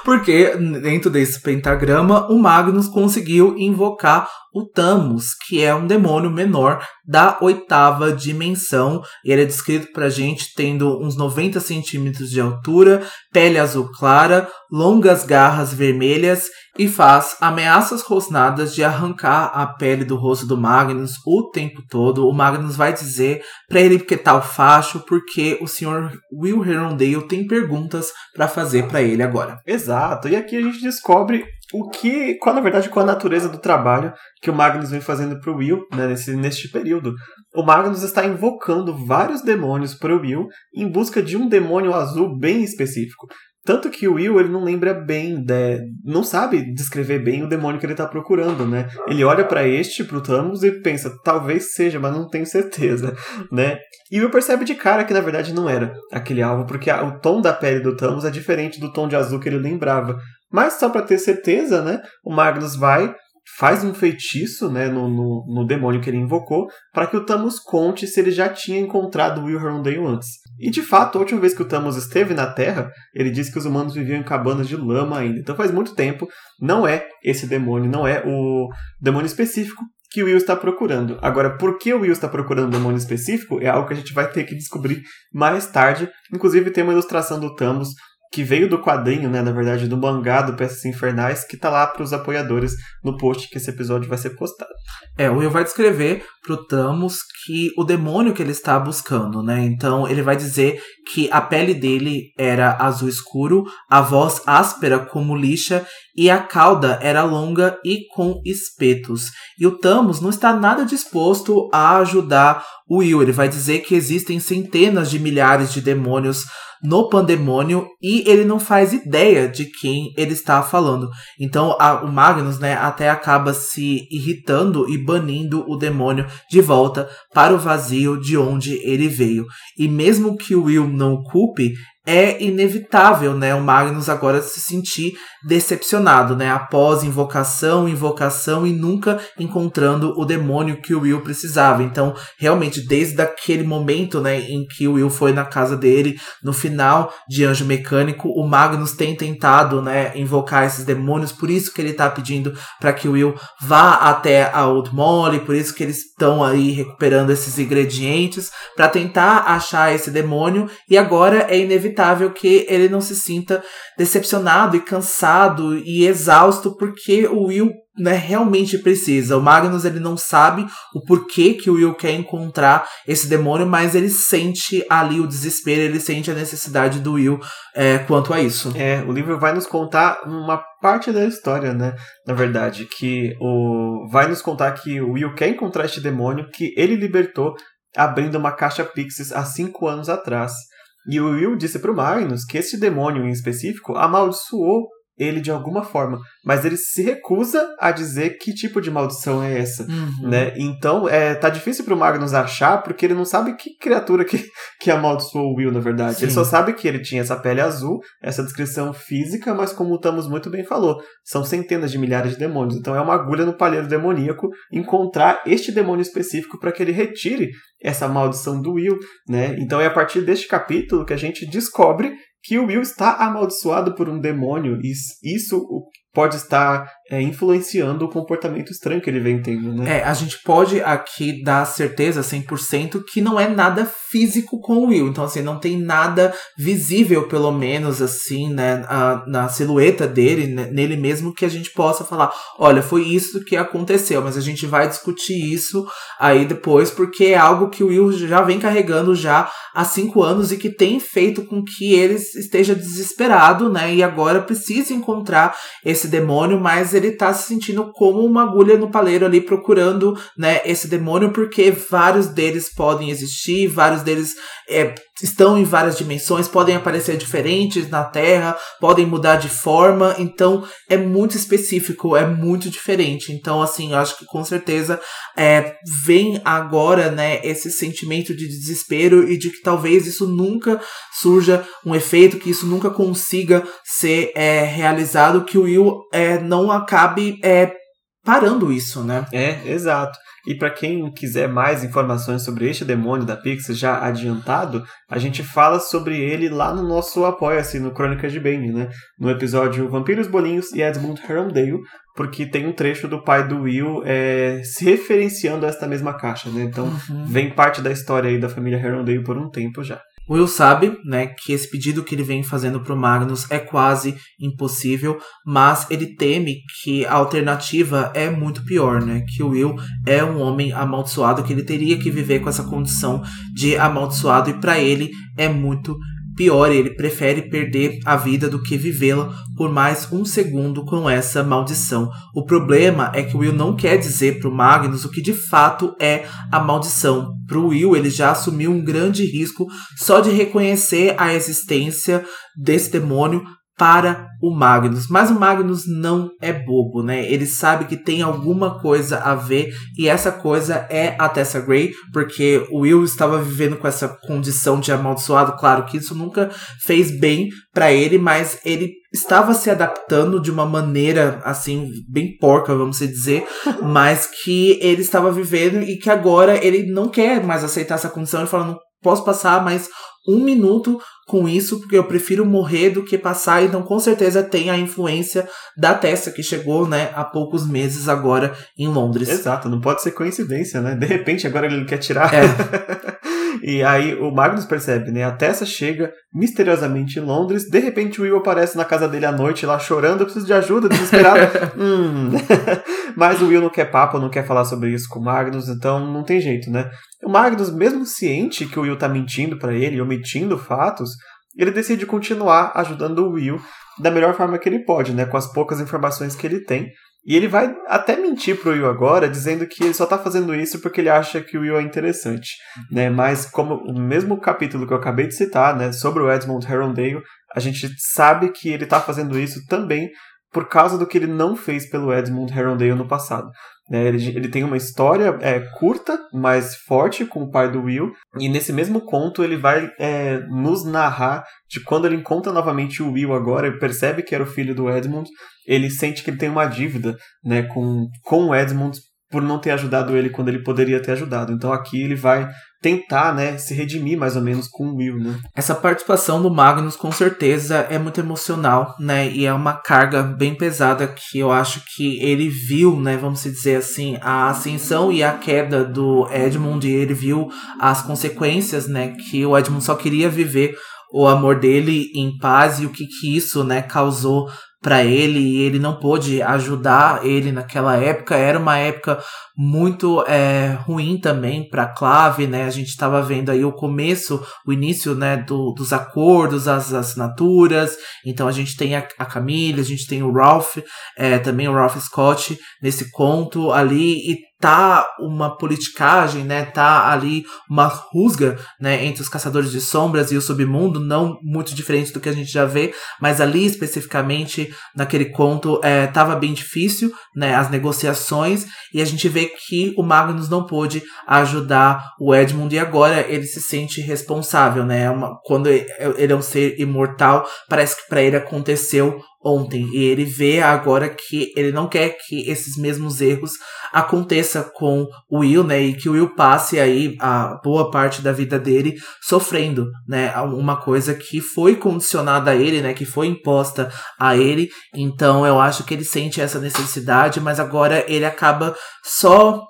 Porque dentro desse pentagrama, o Magnus conseguiu invocar o Thamus, que é um demônio menor da oitava dimensão. Ele é descrito pra gente tendo uns 90 centímetros de altura, pele azul clara, longas garras vermelhas e faz ameaças rosnadas de arrancar a pele do rosto do Magnus o tempo todo. O Magnus vai dizer para ele que tá o facho, porque o Sr. Will Herondale tem perguntas para fazer para ele agora. Exato. E aqui a gente descobre o que, qual na verdade, qual a natureza do trabalho que o Magnus vem fazendo para o Will né, nesse, neste período. O Magnus está invocando vários demônios para o Will em busca de um demônio azul bem específico. Tanto que o Will, ele não lembra bem, de, não sabe descrever bem o demônio que ele tá procurando, né? Ele olha para este, pro Thanos, e pensa, talvez seja, mas não tenho certeza, né? E o Will percebe de cara que na verdade não era aquele alvo, porque o tom da pele do Thanos é diferente do tom de azul que ele lembrava. Mas só para ter certeza, né? O Magnus vai faz um feitiço né, no, no, no demônio que ele invocou para que o Thanos conte se ele já tinha encontrado o Will Herondale antes. E de fato, a última vez que o Thanos esteve na Terra, ele disse que os humanos viviam em cabanas de lama ainda. Então faz muito tempo, não é esse demônio, não é o demônio específico que o Will está procurando. Agora, por que o Will está procurando um demônio específico é algo que a gente vai ter que descobrir mais tarde. Inclusive, tem uma ilustração do Thanos que veio do quadrinho, né, na verdade, do mangá do Peças Infernais, que tá lá para os apoiadores no post que esse episódio vai ser postado. É, o Will vai descrever pro Thanos que o demônio que ele está buscando, né? Então ele vai dizer que a pele dele era azul escuro, a voz áspera como lixa e a cauda era longa e com espetos. E o Thanos não está nada disposto a ajudar o Will. Ele vai dizer que existem centenas de milhares de demônios no pandemônio e ele não faz ideia de quem ele está falando. Então a, o Magnus, né, até acaba se irritando e banindo o demônio de volta para o vazio de onde ele veio. E mesmo que o Will não culpe, é inevitável, né, o Magnus agora se sentir decepcionado, né, após invocação, invocação e nunca encontrando o demônio que o Will precisava. Então, realmente, desde aquele momento, né, em que o Will foi na casa dele, no final de Anjo Mecânico, o Magnus tem tentado, né, invocar esses demônios, por isso que ele tá pedindo para que o Will vá até a Old Molly, por isso que eles estão aí recuperando esses ingredientes para tentar achar esse demônio e agora é inevitável inevitável que ele não se sinta decepcionado e cansado e exausto porque o Will né, realmente precisa. O Magnus ele não sabe o porquê que o Will quer encontrar esse demônio, mas ele sente ali o desespero, ele sente a necessidade do Will é, quanto a isso. É, o livro vai nos contar uma parte da história, né? Na verdade, que o vai nos contar que o Will quer encontrar este demônio que ele libertou abrindo uma caixa Pixies há cinco anos atrás. E o Will disse para o Magnus que esse demônio em específico amaldiçoou ele de alguma forma, mas ele se recusa a dizer que tipo de maldição é essa, uhum. né? Então, é, tá difícil pro Magnus achar, porque ele não sabe que criatura que, que amaldiçoou o Will, na verdade. Sim. Ele só sabe que ele tinha essa pele azul, essa descrição física, mas como o Thanos muito bem falou, são centenas de milhares de demônios. Então é uma agulha no palheiro demoníaco encontrar este demônio específico para que ele retire essa maldição do Will, né? Então é a partir deste capítulo que a gente descobre que o Will está amaldiçoado por um demônio e isso pode estar é, influenciando o comportamento estranho que ele vem tendo, né? É, a gente pode aqui dar certeza 100% que não é nada físico com o Will. Então, assim, não tem nada visível, pelo menos, assim, né, a, na silhueta dele, né, nele mesmo, que a gente possa falar, olha, foi isso que aconteceu, mas a gente vai discutir isso aí depois, porque é algo que o Will já vem carregando já há cinco anos e que tem feito com que ele esteja desesperado, né, e agora precisa encontrar esse demônio, mas ele tá se sentindo como uma agulha no paleiro ali procurando, né, esse demônio, porque vários deles podem existir, vários deles é, estão em várias dimensões, podem aparecer diferentes na Terra, podem mudar de forma, então é muito específico, é muito diferente. Então, assim, eu acho que com certeza é, vem agora, né, esse sentimento de desespero e de que talvez isso nunca surja um efeito, que isso nunca consiga ser é, realizado, que o Will é, não acabe é, parando isso, né? É, exato. E para quem quiser mais informações sobre este demônio da Pixar já adiantado, a gente fala sobre ele lá no nosso Apoia-se, no Crônicas de Bane, né? No episódio Vampiros Bolinhos e Edmund Herondale, porque tem um trecho do pai do Will é, se referenciando a esta mesma caixa, né? Então uhum. vem parte da história aí da família Herondale por um tempo já. Will sabe, né, que esse pedido que ele vem fazendo pro Magnus é quase impossível, mas ele teme que a alternativa é muito pior, né? Que o Will é um homem amaldiçoado, que ele teria que viver com essa condição de amaldiçoado e para ele é muito Pior, ele prefere perder a vida do que vivê-la por mais um segundo com essa maldição. O problema é que o Will não quer dizer pro Magnus o que de fato é a maldição. Pro Will, ele já assumiu um grande risco só de reconhecer a existência desse demônio para o Magnus. Mas o Magnus não é bobo, né? Ele sabe que tem alguma coisa a ver e essa coisa é a Tessa Gray, porque o Will estava vivendo com essa condição de amaldiçoado. Claro que isso nunca fez bem para ele, mas ele estava se adaptando de uma maneira assim bem porca, vamos dizer, mas que ele estava vivendo e que agora ele não quer mais aceitar essa condição. Ele fala, não posso passar mais um minuto com isso, porque eu prefiro morrer do que passar, então com certeza tem a influência da Tessa que chegou, né, há poucos meses agora em Londres. Exato, não pode ser coincidência, né? De repente agora ele quer tirar. É. e aí o Magnus percebe, né? A Tessa chega misteriosamente em Londres, de repente o Will aparece na casa dele à noite lá chorando, eu preciso de ajuda, desesperado. hum. Mas o Will não quer papo, não quer falar sobre isso com o Magnus, então não tem jeito, né? O Magnus, mesmo ciente que o Will tá mentindo para ele, omitindo fatos, ele decide continuar ajudando o Will da melhor forma que ele pode, né, com as poucas informações que ele tem. E ele vai até mentir pro Will agora, dizendo que ele só tá fazendo isso porque ele acha que o Will é interessante, né? Mas como o mesmo capítulo que eu acabei de citar, né, sobre o Edmund Herondale, a gente sabe que ele tá fazendo isso também por causa do que ele não fez pelo Edmund Herondale no passado. É, ele, ele, tem uma história é, curta, mas forte com o pai do Will. E nesse mesmo conto ele vai é, nos narrar de quando ele encontra novamente o Will agora e percebe que era o filho do Edmund. Ele sente que ele tem uma dívida né, com, com o Edmund por não ter ajudado ele quando ele poderia ter ajudado. Então aqui ele vai tentar, né, se redimir mais ou menos com o Will, né? Essa participação do Magnus com certeza é muito emocional, né? E é uma carga bem pesada que eu acho que ele viu, né, vamos dizer assim, a ascensão e a queda do Edmund e ele viu as consequências, né, que o Edmund só queria viver o amor dele em paz e o que que isso, né, causou para ele e ele não pôde ajudar ele naquela época. Era uma época muito é, ruim também para Clave, né? A gente estava vendo aí o começo, o início, né, do, dos acordos, as assinaturas. Então a gente tem a, a Camille, a gente tem o Ralph, é, também o Ralph Scott nesse conto ali e tá uma politicagem, né? Tá ali uma rusga, né, entre os caçadores de sombras e o submundo, não muito diferente do que a gente já vê, mas ali especificamente naquele conto é, tava bem difícil, né, as negociações e a gente vê que o Magnus não pôde ajudar o Edmund e agora ele se sente responsável, né? É uma, quando ele é um ser imortal, parece que para ele aconteceu ontem. E ele vê agora que ele não quer que esses mesmos erros aconteça com o Will, né? E que o Will passe aí a boa parte da vida dele sofrendo, né? Uma coisa que foi condicionada a ele, né? Que foi imposta a ele. Então eu acho que ele sente essa necessidade, mas agora ele acaba só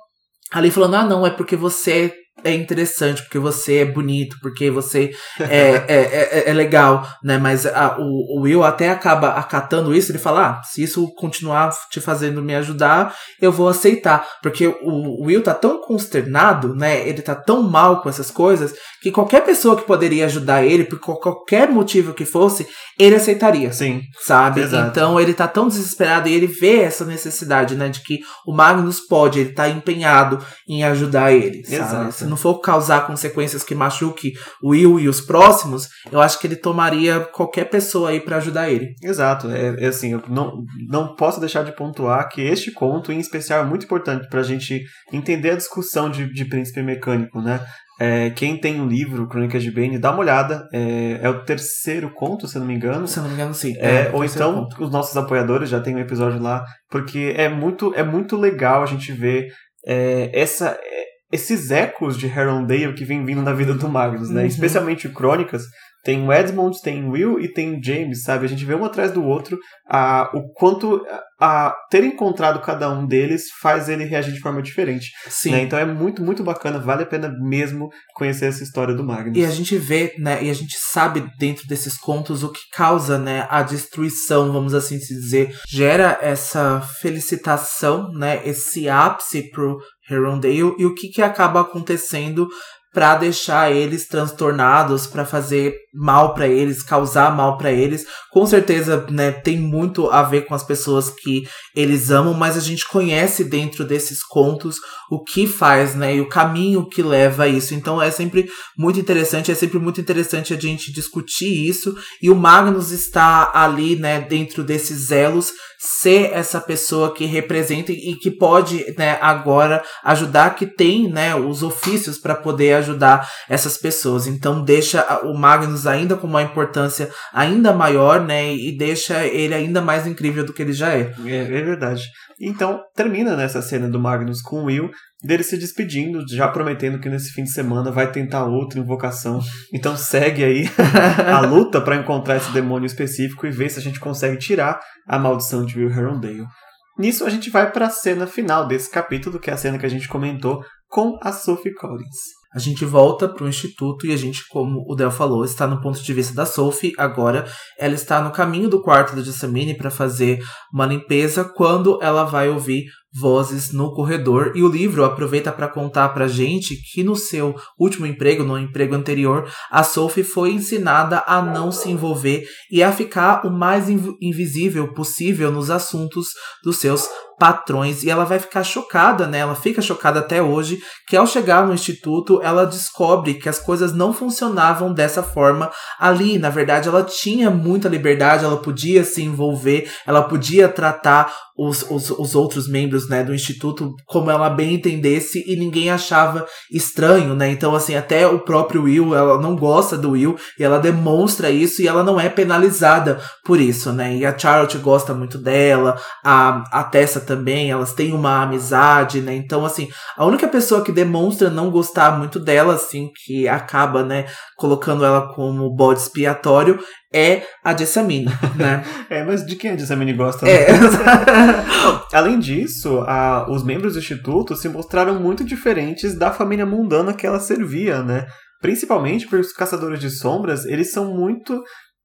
ali falando: ah, não, é porque você é interessante, porque você é bonito, porque você é, é, é, é, legal, né? Mas a, o, o, Will até acaba acatando isso, ele fala, ah, se isso continuar te fazendo me ajudar, eu vou aceitar. Porque o, o Will tá tão consternado, né? Ele tá tão mal com essas coisas, que qualquer pessoa que poderia ajudar ele, por qualquer motivo que fosse, ele aceitaria. Sim. Sabe? Exato. Então ele tá tão desesperado e ele vê essa necessidade, né? De que o Magnus pode, ele tá empenhado em ajudar ele. Sabe? Não for causar consequências que machuque o Will e os próximos, eu acho que ele tomaria qualquer pessoa aí para ajudar ele. Exato. É, é, assim, eu não, não posso deixar de pontuar que este conto, em especial, é muito importante para a gente entender a discussão de, de príncipe mecânico, né? É, quem tem o livro Crônicas de Bane, dá uma olhada. É, é, o terceiro conto, se não me engano. Se eu não me engano, sim. É, é ou então conto. os nossos apoiadores já tem um episódio lá, porque é muito, é muito legal a gente ver é, essa esses ecos de Herondale que vem vindo na vida do Magnus, né? Uhum. Especialmente Crônicas. Tem o Edmund, tem o Will e tem o James, sabe? A gente vê um atrás do outro a, o quanto a, a ter encontrado cada um deles faz ele reagir de forma diferente. Sim. Né? Então é muito, muito bacana, vale a pena mesmo conhecer essa história do Magnus. E a gente vê, né? E a gente sabe dentro desses contos o que causa, né? A destruição, vamos assim dizer. Gera essa felicitação, né? Esse ápice pro Herondale e o que, que acaba acontecendo para deixar eles transtornados, para fazer mal para eles, causar mal para eles. Com certeza, né, tem muito a ver com as pessoas que eles amam, mas a gente conhece dentro desses contos o que faz, né, e o caminho que leva a isso. Então é sempre muito interessante, é sempre muito interessante a gente discutir isso e o Magnus está ali, né, dentro desses elos ser essa pessoa que representa e que pode, né, agora ajudar, que tem, né, os ofícios para poder ajudar essas pessoas. Então deixa o Magnus ainda com uma importância ainda maior, né, e deixa ele ainda mais incrível do que ele já é. É, é verdade. Então termina nessa cena do Magnus com o Will dele se despedindo, já prometendo que nesse fim de semana vai tentar outra invocação. Então segue aí a luta para encontrar esse demônio específico e ver se a gente consegue tirar a maldição de Will Herondale. Nisso a gente vai para a cena final desse capítulo, que é a cena que a gente comentou com a Sophie Collins. A gente volta para o instituto e a gente, como o Del falou, está no ponto de vista da Sophie. Agora, ela está no caminho do quarto da Jessamine para fazer uma limpeza quando ela vai ouvir vozes no corredor e o livro aproveita para contar pra gente que no seu último emprego, no emprego anterior, a Sophie foi ensinada a não se envolver e a ficar o mais invisível possível nos assuntos dos seus patrões e ela vai ficar chocada, né? Ela fica chocada até hoje que ao chegar no instituto ela descobre que as coisas não funcionavam dessa forma ali. Na verdade, ela tinha muita liberdade, ela podia se envolver, ela podia tratar os, os, os outros membros né, do instituto como ela bem entendesse e ninguém achava estranho, né? Então, assim, até o próprio Will, ela não gosta do Will e ela demonstra isso e ela não é penalizada por isso, né? E a Charlotte gosta muito dela, a, a Tessa também, elas têm uma amizade, né? Então, assim, a única pessoa que demonstra não gostar muito dela, assim, que acaba, né, colocando ela como bode expiatório, é a Jessamine, né? é, mas de quem a Jessamine gosta? Né? É. Além disso, a, os membros do Instituto se mostraram muito diferentes da família mundana que ela servia, né? Principalmente porque os caçadores de sombras, eles são muito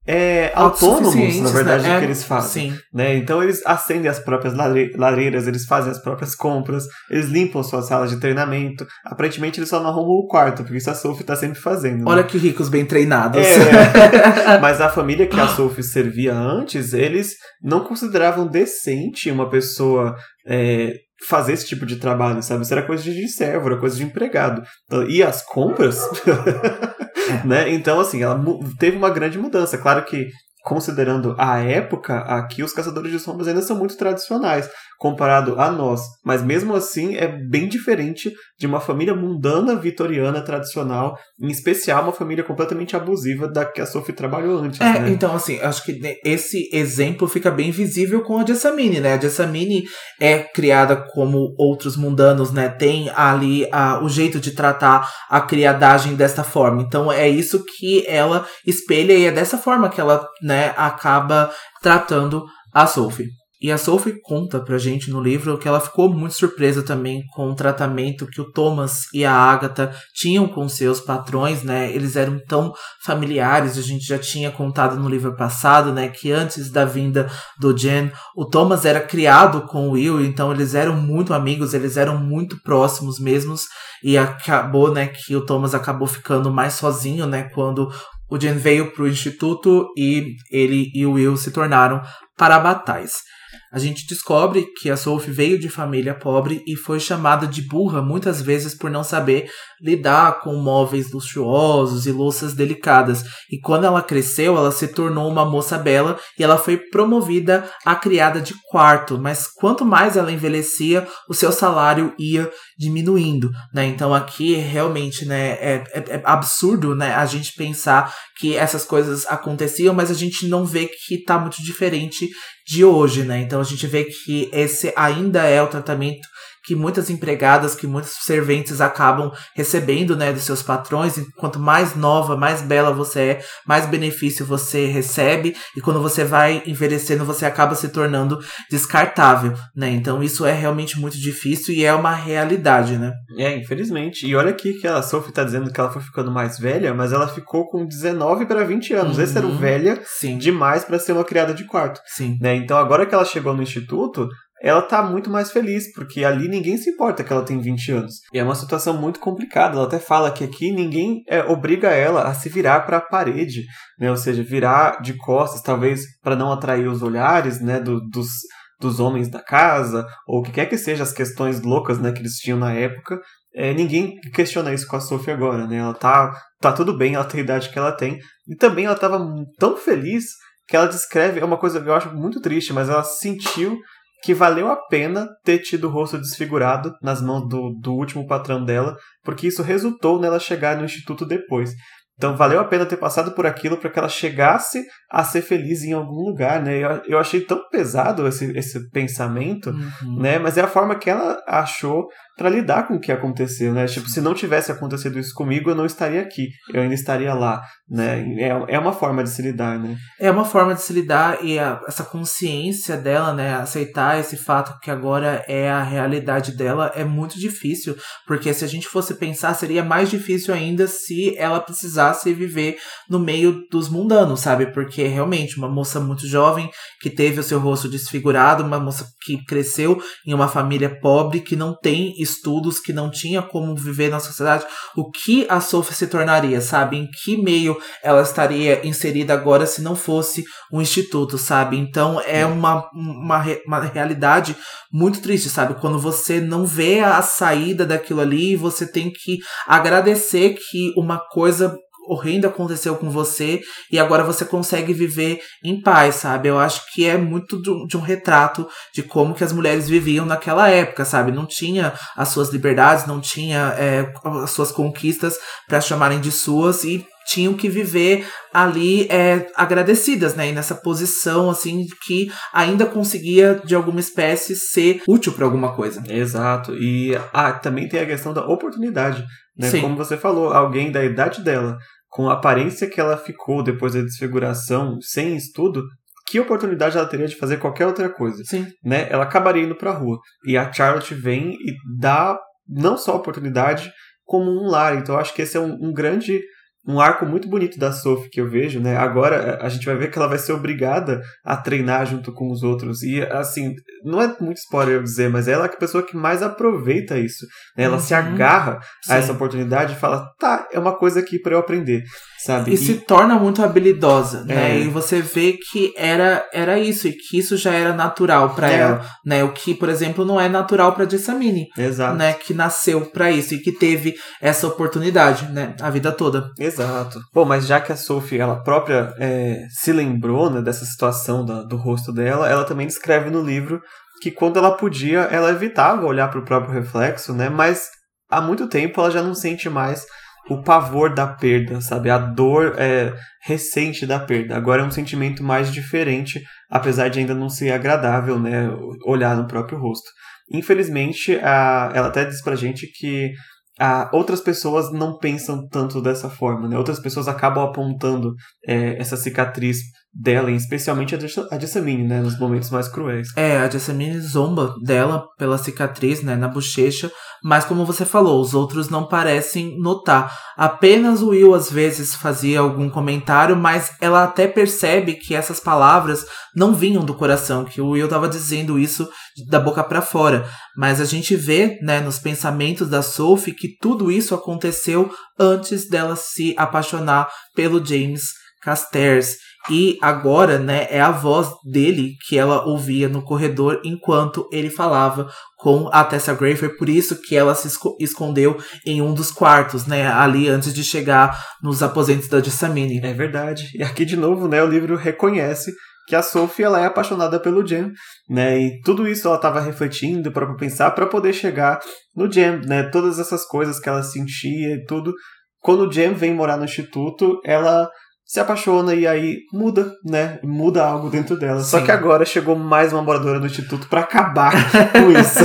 é, autônomos, na verdade, né? do que eles fazem. Sim. Né? Então eles acendem as próprias lareiras, eles fazem as próprias compras, eles limpam suas salas de treinamento. Aparentemente eles só não arrumam o quarto, porque isso a Sophie está sempre fazendo. Né? Olha que ricos bem treinados. É, mas a família que a Sophie servia antes, eles não consideravam decente uma pessoa é, fazer esse tipo de trabalho, sabe? Isso era coisa de servo, era coisa de empregado. Então, e as compras? Né? Então, assim, ela teve uma grande mudança. Claro que, considerando a época, aqui os Caçadores de Sombras ainda são muito tradicionais comparado a nós. Mas mesmo assim é bem diferente de uma família mundana vitoriana tradicional, em especial uma família completamente abusiva da que a Sophie trabalhou antes. É, né? então assim, acho que esse exemplo fica bem visível com a Jessamine, né? A Jessamine é criada como outros mundanos, né? Tem ali a, o jeito de tratar a criadagem desta forma. Então é isso que ela espelha e é dessa forma que ela, né, acaba tratando a Sophie. E a Sophie conta pra gente no livro que ela ficou muito surpresa também com o tratamento que o Thomas e a Agatha tinham com seus patrões, né? Eles eram tão familiares, a gente já tinha contado no livro passado, né? Que antes da vinda do Jen, o Thomas era criado com o Will, então eles eram muito amigos, eles eram muito próximos mesmos. E acabou, né, que o Thomas acabou ficando mais sozinho, né? Quando o Jen veio pro instituto e ele e o Will se tornaram parabatais. A gente descobre que a Sophie veio de família pobre e foi chamada de burra muitas vezes por não saber lidar com móveis luxuosos e louças delicadas. E quando ela cresceu, ela se tornou uma moça bela e ela foi promovida a criada de quarto. Mas quanto mais ela envelhecia, o seu salário ia diminuindo, né? Então aqui realmente, né, é, é, é absurdo, né, a gente pensar que essas coisas aconteciam, mas a gente não vê que tá muito diferente de hoje, né? Então a gente vê que esse ainda é o tratamento que muitas empregadas, que muitos serventes acabam recebendo, né, dos seus patrões. E quanto mais nova, mais bela você é, mais benefício você recebe. E quando você vai envelhecendo, você acaba se tornando descartável, né? Então isso é realmente muito difícil e é uma realidade, né? É, infelizmente. E olha aqui que a Sophie tá dizendo que ela foi ficando mais velha, mas ela ficou com 19 para 20 anos. Uhum. Esse era o velha Sim. demais para ser uma criada de quarto. Sim. Né? Então agora que ela chegou no instituto, ela tá muito mais feliz, porque ali ninguém se importa que ela tem 20 anos. E é uma situação muito complicada. Ela até fala que aqui ninguém é, obriga ela a se virar para a parede, né? Ou seja, virar de costas, talvez para não atrair os olhares, né, do, dos dos homens da casa, ou o que quer que seja as questões loucas né, que eles tinham na época, é, ninguém questiona isso com a Sophie agora, né? Ela tá, tá tudo bem, ela tem a idade que ela tem. E também ela tava tão feliz que ela descreve, é uma coisa que eu acho muito triste, mas ela sentiu que valeu a pena ter tido o rosto desfigurado nas mãos do, do último patrão dela, porque isso resultou nela chegar no instituto depois. Então valeu a pena ter passado por aquilo para que ela chegasse a ser feliz em algum lugar, né? Eu, eu achei tão pesado esse, esse pensamento, uhum. né? Mas é a forma que ela achou para lidar com o que aconteceu, né? Tipo, se não tivesse acontecido isso comigo, eu não estaria aqui, eu ainda estaria lá, né? É, é uma forma de se lidar, né? É uma forma de se lidar e a, essa consciência dela, né? Aceitar esse fato que agora é a realidade dela é muito difícil, porque se a gente fosse pensar, seria mais difícil ainda se ela precisasse viver no meio dos mundanos, sabe? Porque realmente uma moça muito jovem que teve o seu rosto desfigurado, uma moça que cresceu em uma família pobre que não tem estudos, que não tinha como viver na sociedade, o que a Sophie se tornaria, sabe? Em que meio ela estaria inserida agora se não fosse um instituto, sabe? Então é uma, uma, uma realidade muito triste, sabe? Quando você não vê a saída daquilo ali, você tem que agradecer que uma coisa horrendo aconteceu com você e agora você consegue viver em paz, sabe? Eu acho que é muito de um retrato de como que as mulheres viviam naquela época, sabe? Não tinha as suas liberdades, não tinha é, as suas conquistas para chamarem de suas e tinham que viver ali é, agradecidas, né? E nessa posição, assim, que ainda conseguia, de alguma espécie, ser útil para alguma coisa. Exato. E ah, também tem a questão da oportunidade, né? Sim. Como você falou, alguém da idade dela com a aparência que ela ficou depois da desfiguração, sem estudo, que oportunidade ela teria de fazer qualquer outra coisa? Sim. Né? Ela acabaria indo pra rua. E a Charlotte vem e dá não só oportunidade, como um lar. Então eu acho que esse é um, um grande um arco muito bonito da Sophie que eu vejo, né? Agora a gente vai ver que ela vai ser obrigada a treinar junto com os outros. E assim, não é muito spoiler eu dizer, mas ela é a pessoa que mais aproveita isso. Né? Ela uhum. se agarra Sim. a essa oportunidade e fala: tá, é uma coisa aqui para eu aprender. Sabe? E, e, se torna muito habilidosa, né? É. E você vê que era, era isso, e que isso já era natural para é. ela, né? O que, por exemplo, não é natural para Jessamine. Exato. Né? Que nasceu para isso e que teve essa oportunidade, né? A vida toda. Exato. Bom, mas já que a Sophie, ela própria é, se lembrou né, dessa situação da, do rosto dela, ela também descreve no livro que quando ela podia, ela evitava olhar para o próprio reflexo, né? Mas há muito tempo ela já não sente mais o pavor da perda, sabe? A dor é, recente da perda. Agora é um sentimento mais diferente, apesar de ainda não ser agradável, né? Olhar no próprio rosto. Infelizmente, a, ela até diz pra gente que a, outras pessoas não pensam tanto dessa forma, né? Outras pessoas acabam apontando é, essa cicatriz dela, especialmente a Jessamine, né, nos momentos mais cruéis. É, a Jessamine zomba dela pela cicatriz, né, na bochecha, mas como você falou, os outros não parecem notar. Apenas o Will às vezes fazia algum comentário, mas ela até percebe que essas palavras não vinham do coração, que o Will estava dizendo isso da boca para fora. Mas a gente vê, né, nos pensamentos da Sophie que tudo isso aconteceu antes dela se apaixonar pelo James Casters. E agora, né, é a voz dele que ela ouvia no corredor enquanto ele falava com a Tessa. Foi por isso que ela se escondeu em um dos quartos, né, ali antes de chegar nos aposentos da Jessamine. É verdade. E aqui de novo, né, o livro reconhece que a Sophie ela é apaixonada pelo Jam, né? E tudo isso ela estava refletindo para pensar para poder chegar no Jam, né? Todas essas coisas que ela sentia e tudo. Quando o Jam vem morar no instituto, ela se apaixona e aí muda, né? Muda algo dentro dela. Sim. Só que agora chegou mais uma moradora do instituto para acabar com isso.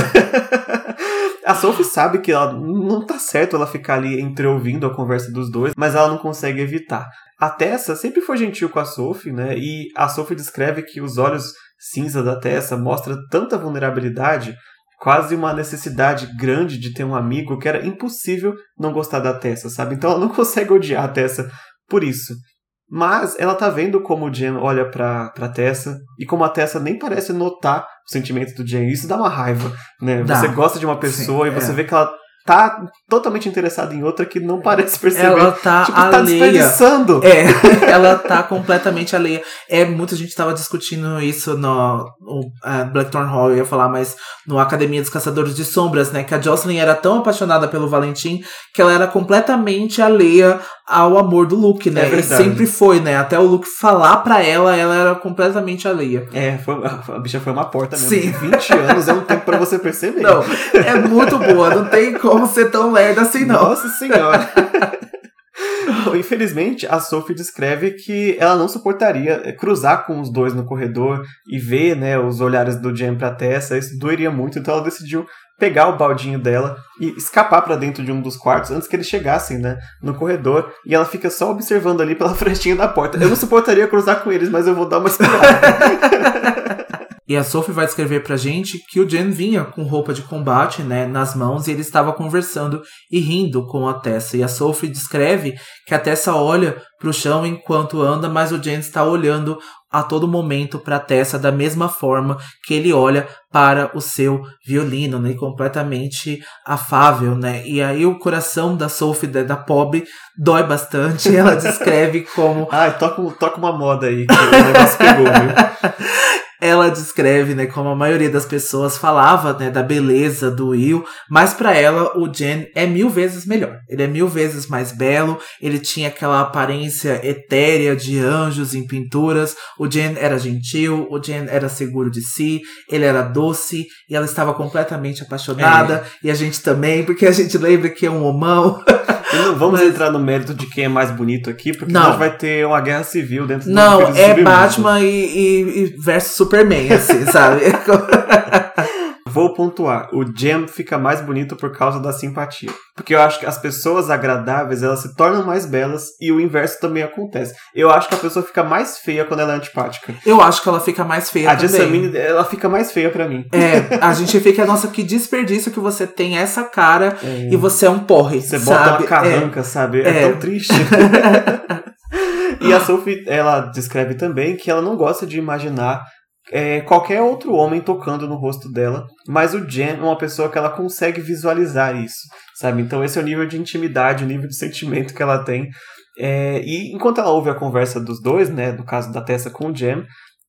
a Sophie sabe que ela não tá certo ela ficar ali entreouvindo a conversa dos dois, mas ela não consegue evitar. A Tessa sempre foi gentil com a Sophie, né? E a Sophie descreve que os olhos cinza da Tessa mostra tanta vulnerabilidade, quase uma necessidade grande de ter um amigo que era impossível não gostar da Tessa, sabe? Então ela não consegue odiar a Tessa por isso. Mas ela tá vendo como o Jen olha pra, pra Tessa e como a Tessa nem parece notar o sentimento do Jen. Isso dá uma raiva, né? Dá. Você gosta de uma pessoa Sim, e você é. vê que ela tá totalmente interessada em outra que não parece perceber. Ela tá tipo, tá alheia. desperdiçando. É, ela tá completamente alheia. É, muita gente tava discutindo isso no, no ah, Blackthorn Hall, eu ia falar, mas no Academia dos Caçadores de Sombras, né? Que a Jocelyn era tão apaixonada pelo Valentim que ela era completamente alheia ao amor do Luke, né? É verdade. sempre foi, né? Até o Luke falar pra ela, ela era completamente alheia. É, foi, a bicha foi uma porta mesmo. Sim. 20 anos é um tempo pra você perceber. Não, é muito boa, não tem como ser tão lerda assim, não. Nossa senhora. Infelizmente, a Sophie descreve que ela não suportaria cruzar com os dois no corredor e ver né, os olhares do Jen pra Tessa. Isso doeria muito, então ela decidiu pegar o baldinho dela e escapar pra dentro de um dos quartos antes que eles chegassem né, no corredor. E ela fica só observando ali pela frestinha da porta. Eu não suportaria cruzar com eles, mas eu vou dar uma espiada. E a Sophie vai descrever pra gente que o Jen vinha com roupa de combate, né, nas mãos e ele estava conversando e rindo com a Tessa. E a Sophie descreve que a Tessa olha pro chão enquanto anda, mas o Jen está olhando a todo momento para Tessa da mesma forma que ele olha para o seu violino, né, completamente afável, né? E aí o coração da Sophie, da, da pobre, dói bastante. Ela descreve como Ai, toca, toca uma moda aí, que o negócio pegou, viu? ela descreve, né, como a maioria das pessoas falava, né, da beleza do Will, mas pra ela o Jen é mil vezes melhor. Ele é mil vezes mais belo, ele tinha aquela aparência etérea de anjos em pinturas. O Jen era gentil, o Jen era seguro de si, ele era doce e ela estava completamente apaixonada. E a gente também, porque a gente lembra que é um homão. E não vamos Mas- entrar no mérito de quem é mais bonito aqui, porque Não. vai ter uma guerra civil dentro do Não, do é Submundo. Batman e, e, e versus Superman, assim, sabe? Vou pontuar. O Jem fica mais bonito por causa da simpatia. Porque eu acho que as pessoas agradáveis, elas se tornam mais belas e o inverso também acontece. Eu acho que a pessoa fica mais feia quando ela é antipática. Eu acho que ela fica mais feia a também. Jessamine, ela fica mais feia pra mim. É, a gente fica, nossa, que desperdício que você tem essa cara e você é um porre, Você bota sabe? uma carranca, sabe? É, É. tão triste. e a Sophie, ela descreve também que ela não gosta de imaginar é, qualquer outro homem tocando no rosto dela, mas o Jen é uma pessoa que ela consegue visualizar isso, sabe? Então esse é o nível de intimidade, o nível de sentimento que ela tem. É, e enquanto ela ouve a conversa dos dois, né, no caso da Tessa com o Jen,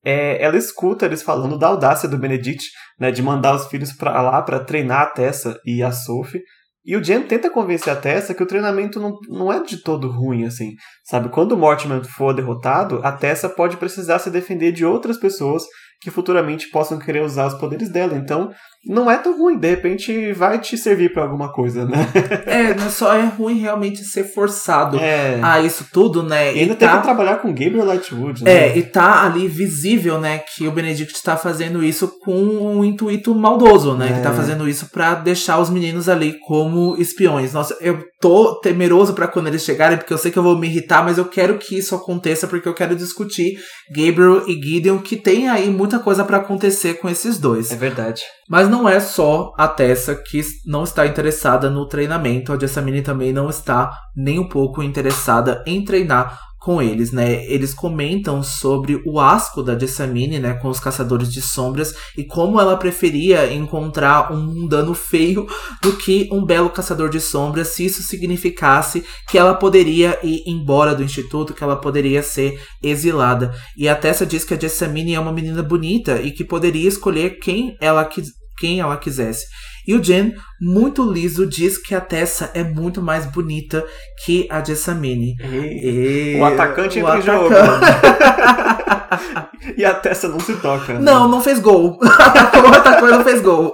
é, ela escuta eles falando da audácia do Benedict, né, de mandar os filhos pra lá para treinar a Tessa e a Sophie. E o Jen tenta convencer a Tessa que o treinamento não, não é de todo ruim, assim. Sabe, quando o Mortimer for derrotado, a Tessa pode precisar se defender de outras pessoas que futuramente possam querer usar os poderes dela. Então, não é tão ruim. De repente, vai te servir pra alguma coisa, né? É, não só é ruim realmente ser forçado É. a isso tudo, né? e ainda e tem tá, que trabalhar com Gabriel Lightwood, né? É, e tá ali visível, né, que o Benedict tá fazendo isso com um intuito maldoso, né? É. Que tá fazendo isso pra deixar os meninos ali como espiões. Nossa, eu tô temeroso pra quando eles chegarem, porque eu sei que eu vou me irritar, mas eu quero que isso aconteça, porque eu quero discutir Gabriel e Gideon, que tem aí muita coisa pra acontecer com esses dois. É verdade. Mas não é só a Tessa que não está interessada no treinamento, a Jessamine também não está nem um pouco interessada em treinar com eles, né? Eles comentam sobre o asco da Jessamine, né, com os caçadores de sombras e como ela preferia encontrar um dano feio do que um belo caçador de sombras, se isso significasse que ela poderia ir embora do instituto, que ela poderia ser exilada. E a Tessa diz que a Jessamine é uma menina bonita e que poderia escolher quem ela, quis, quem ela quisesse. E o Jen, muito liso, diz que a Tessa é muito mais bonita que a Jessamine. E- O atacante o entra em jogo. e a Tessa não se toca. né? Não, não fez gol. o atacante não fez gol.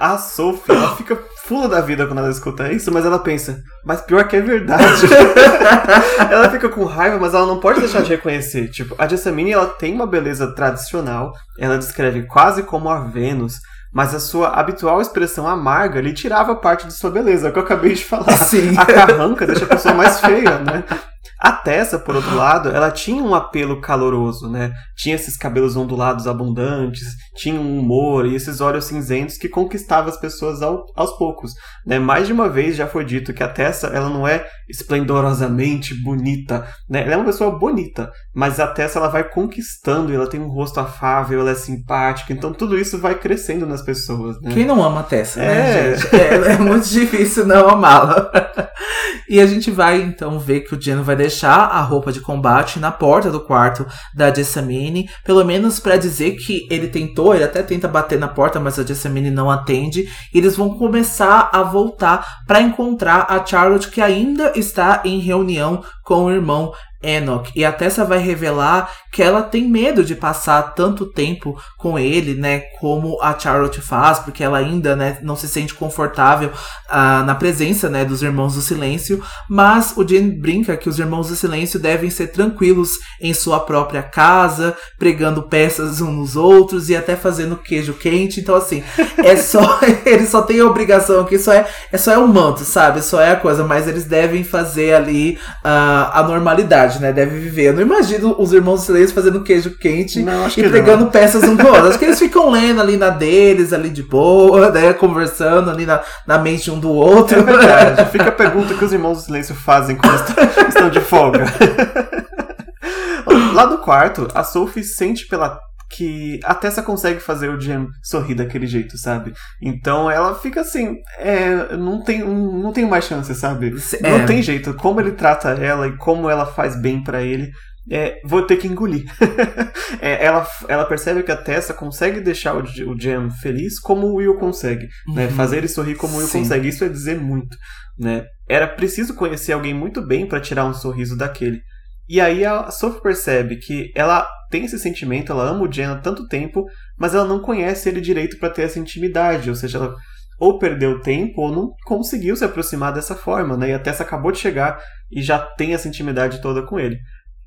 A Sophie, ela fica fula da vida quando ela escuta isso, mas ela pensa, mas pior que é verdade. ela fica com raiva, mas ela não pode deixar de reconhecer. Tipo, a Jessamine, ela tem uma beleza tradicional, ela descreve quase como a Vênus, mas a sua habitual expressão amarga lhe tirava parte de sua beleza, é o que eu acabei de falar. Sim. A carranca deixa a pessoa mais feia, né? A Tessa, por outro lado, ela tinha um apelo caloroso, né? Tinha esses cabelos ondulados abundantes, tinha um humor e esses olhos cinzentos que conquistava as pessoas ao, aos poucos. Né? Mais de uma vez já foi dito que a Tessa ela não é esplendorosamente bonita, né? ela é uma pessoa bonita, mas a Tessa ela vai conquistando, ela tem um rosto afável, ela é simpática, então tudo isso vai crescendo nas pessoas. Né? Quem não ama a Tessa, né, É. gente? É, é muito difícil não amá-la. E a gente vai então ver que o Jen vai deixar a roupa de combate na porta do quarto da Jessamine, pelo menos pra dizer que ele tentou, ele até tenta bater na porta, mas a Jessamine não atende. E eles vão começar a voltar pra encontrar a Charlotte que ainda está em reunião com o irmão Enoch. E a Tessa vai revelar que ela tem medo de passar tanto tempo com ele, né, como a Charlotte faz, porque ela ainda, né, não se sente confortável ah, na presença, né, dos Irmãos do Silêncio, mas o Jane brinca que os Irmãos do Silêncio devem ser tranquilos em sua própria casa, pregando peças uns nos outros e até fazendo queijo quente, então assim, é só, ele só tem a obrigação aqui, só é, é só é o manto, sabe, só é a coisa, mas eles devem fazer ali ah, a normalidade, né, devem viver. Eu não imagino os Irmãos do Silêncio fazendo queijo quente Não, e que pregando peças um com o outro. Acho que eles ficam lendo ali na deles, ali de boa, né? Conversando ali na, na mente um do outro. É verdade. Fica a pergunta que os irmãos do silêncio fazem quando estão, estão de folga. Lá no quarto, a Sophie sente pela que a Tessa consegue fazer o Jam sorrir daquele jeito, sabe? Então ela fica assim, é, não tem, não tem mais chance, sabe? É. Não tem jeito. Como ele trata ela e como ela faz bem pra ele, é, vou ter que engolir. É, ela, ela percebe que a Tessa consegue deixar o, o Jam feliz como o Will consegue, né? Uhum. Fazer ele sorrir como o Will Sim. consegue. Isso é dizer muito, né? Era preciso conhecer alguém muito bem pra tirar um sorriso daquele. E aí a Sophie percebe que ela tem esse sentimento, ela ama o Jen há tanto tempo, mas ela não conhece ele direito pra ter essa intimidade, ou seja, ela ou perdeu tempo ou não conseguiu se aproximar dessa forma, né? E a Tessa acabou de chegar e já tem essa intimidade toda com ele.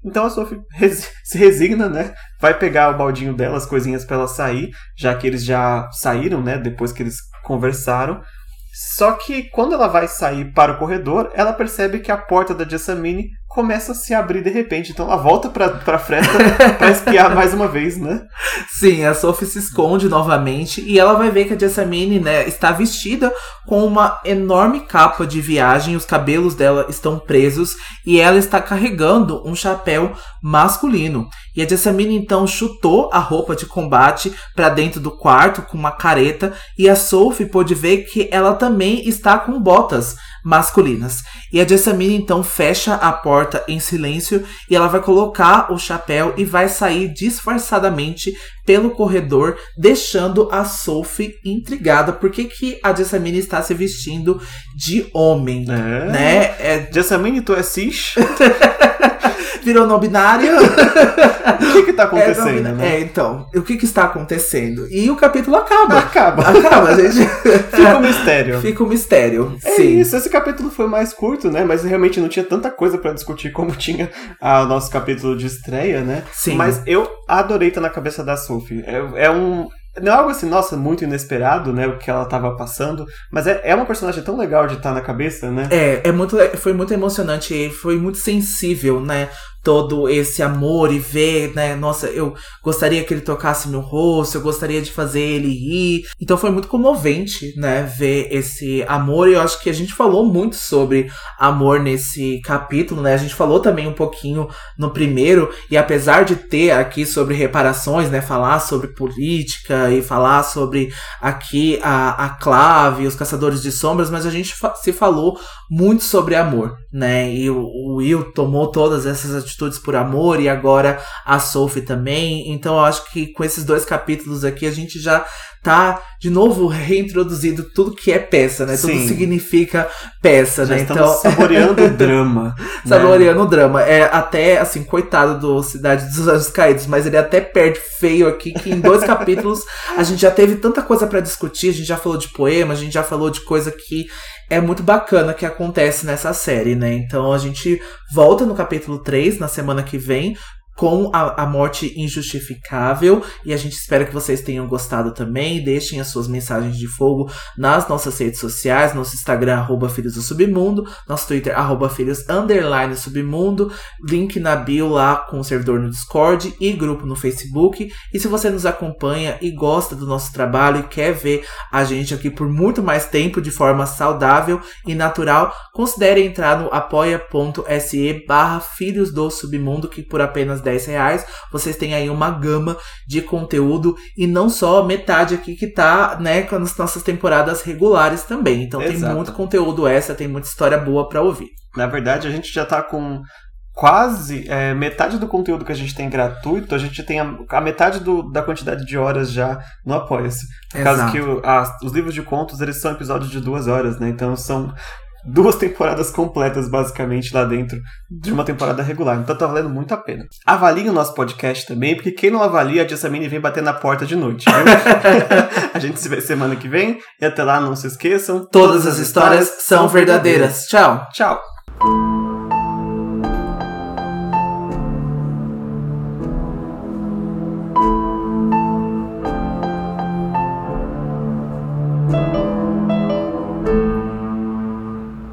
Então a Sophie se resigna, né? Vai pegar o baldinho dela, as coisinhas pra ela sair, já que eles já saíram, né? Depois que eles conversaram. Só que quando ela vai sair para o corredor, ela percebe que a porta da Jessamine começa a se abrir de repente. Então ela volta pra, pra fresta pra espiar mais uma vez, né? Sim, a Sophie se esconde novamente e ela vai ver que a Jessamine, né, está vestida com uma enorme capa de viagem, os cabelos dela estão presos e ela está carregando um chapéu masculino. E a Jessamine então chutou a roupa de combate para dentro do quarto com uma careta e a Sophie pôde ver que ela também está com botas masculinas. E a Jessamine então fecha a porta em silêncio e ela vai colocar o chapéu e vai sair disfarçadamente pelo corredor, deixando a Sophie intrigada. Por que, que a Jessamine está se vestindo de homem? É. Né? É, Jessamine, tu é cis? virou não binário. O que que tá É, acontecendo, binário. né? É, então, o que, que está acontecendo? E o capítulo acaba. Acaba. Acaba, gente. Fica um mistério. Fica um mistério. É Sim. isso, esse capítulo foi mais curto, né? Mas realmente não tinha tanta coisa pra discutir como tinha o nosso capítulo de estreia, né? Sim. Mas eu adorei estar na cabeça da Sophie. É, é um. Não é algo assim, nossa, muito inesperado, né? O que ela tava passando. Mas é, é uma personagem tão legal de estar na cabeça, né? É, é muito, foi muito emocionante, foi muito sensível, né? Todo esse amor e ver, né? Nossa, eu gostaria que ele tocasse meu rosto, eu gostaria de fazer ele rir. Então foi muito comovente, né? Ver esse amor. E eu acho que a gente falou muito sobre amor nesse capítulo, né? A gente falou também um pouquinho no primeiro. E apesar de ter aqui sobre reparações, né? Falar sobre política e falar sobre aqui a, a clave, os caçadores de sombras, mas a gente fa- se falou muito sobre amor, né? E o, o Will tomou todas essas por amor e agora a Sophie também. Então eu acho que com esses dois capítulos aqui a gente já tá de novo reintroduzido tudo que é peça, né? Tudo Sim. significa peça, Já né? Então saboreando o drama. né? saboreando o drama. É até, assim, coitado do Cidade dos Anjos Caídos, mas ele até perde feio aqui, que em dois capítulos a gente já teve tanta coisa pra discutir, a gente já falou de poema, a gente já falou de coisa que é muito bacana que acontece nessa série, né? Então a gente volta no capítulo 3 na semana que vem com a, a, morte injustificável. E a gente espera que vocês tenham gostado também. Deixem as suas mensagens de fogo nas nossas redes sociais, nosso Instagram, arroba Filhos do Submundo, nosso Twitter, arroba Filhos Underline Submundo, link na bio lá com o servidor no Discord e grupo no Facebook. E se você nos acompanha e gosta do nosso trabalho e quer ver a gente aqui por muito mais tempo de forma saudável e natural, considere entrar no apoia.se barra Filhos do Submundo, que por apenas 10 10 reais, vocês têm aí uma gama de conteúdo e não só metade aqui que tá, né, com as nossas temporadas regulares também. Então Exato. tem muito conteúdo essa, tem muita história boa para ouvir. Na verdade, a gente já tá com quase é, metade do conteúdo que a gente tem gratuito, a gente tem a, a metade do, da quantidade de horas já no Apoia-se. Por causa que o, a, os livros de contos, eles são episódios de duas horas, né? Então são duas temporadas completas, basicamente, lá dentro de uma temporada regular. Então tá valendo muito a pena. Avaliem o nosso podcast também, porque quem não avalia, a Jessamine vem bater na porta de noite, a gente se vê semana que vem. E até lá, não se esqueçam. Todas, todas as histórias, histórias são verdadeiras. verdadeiras. Tchau. Tchau.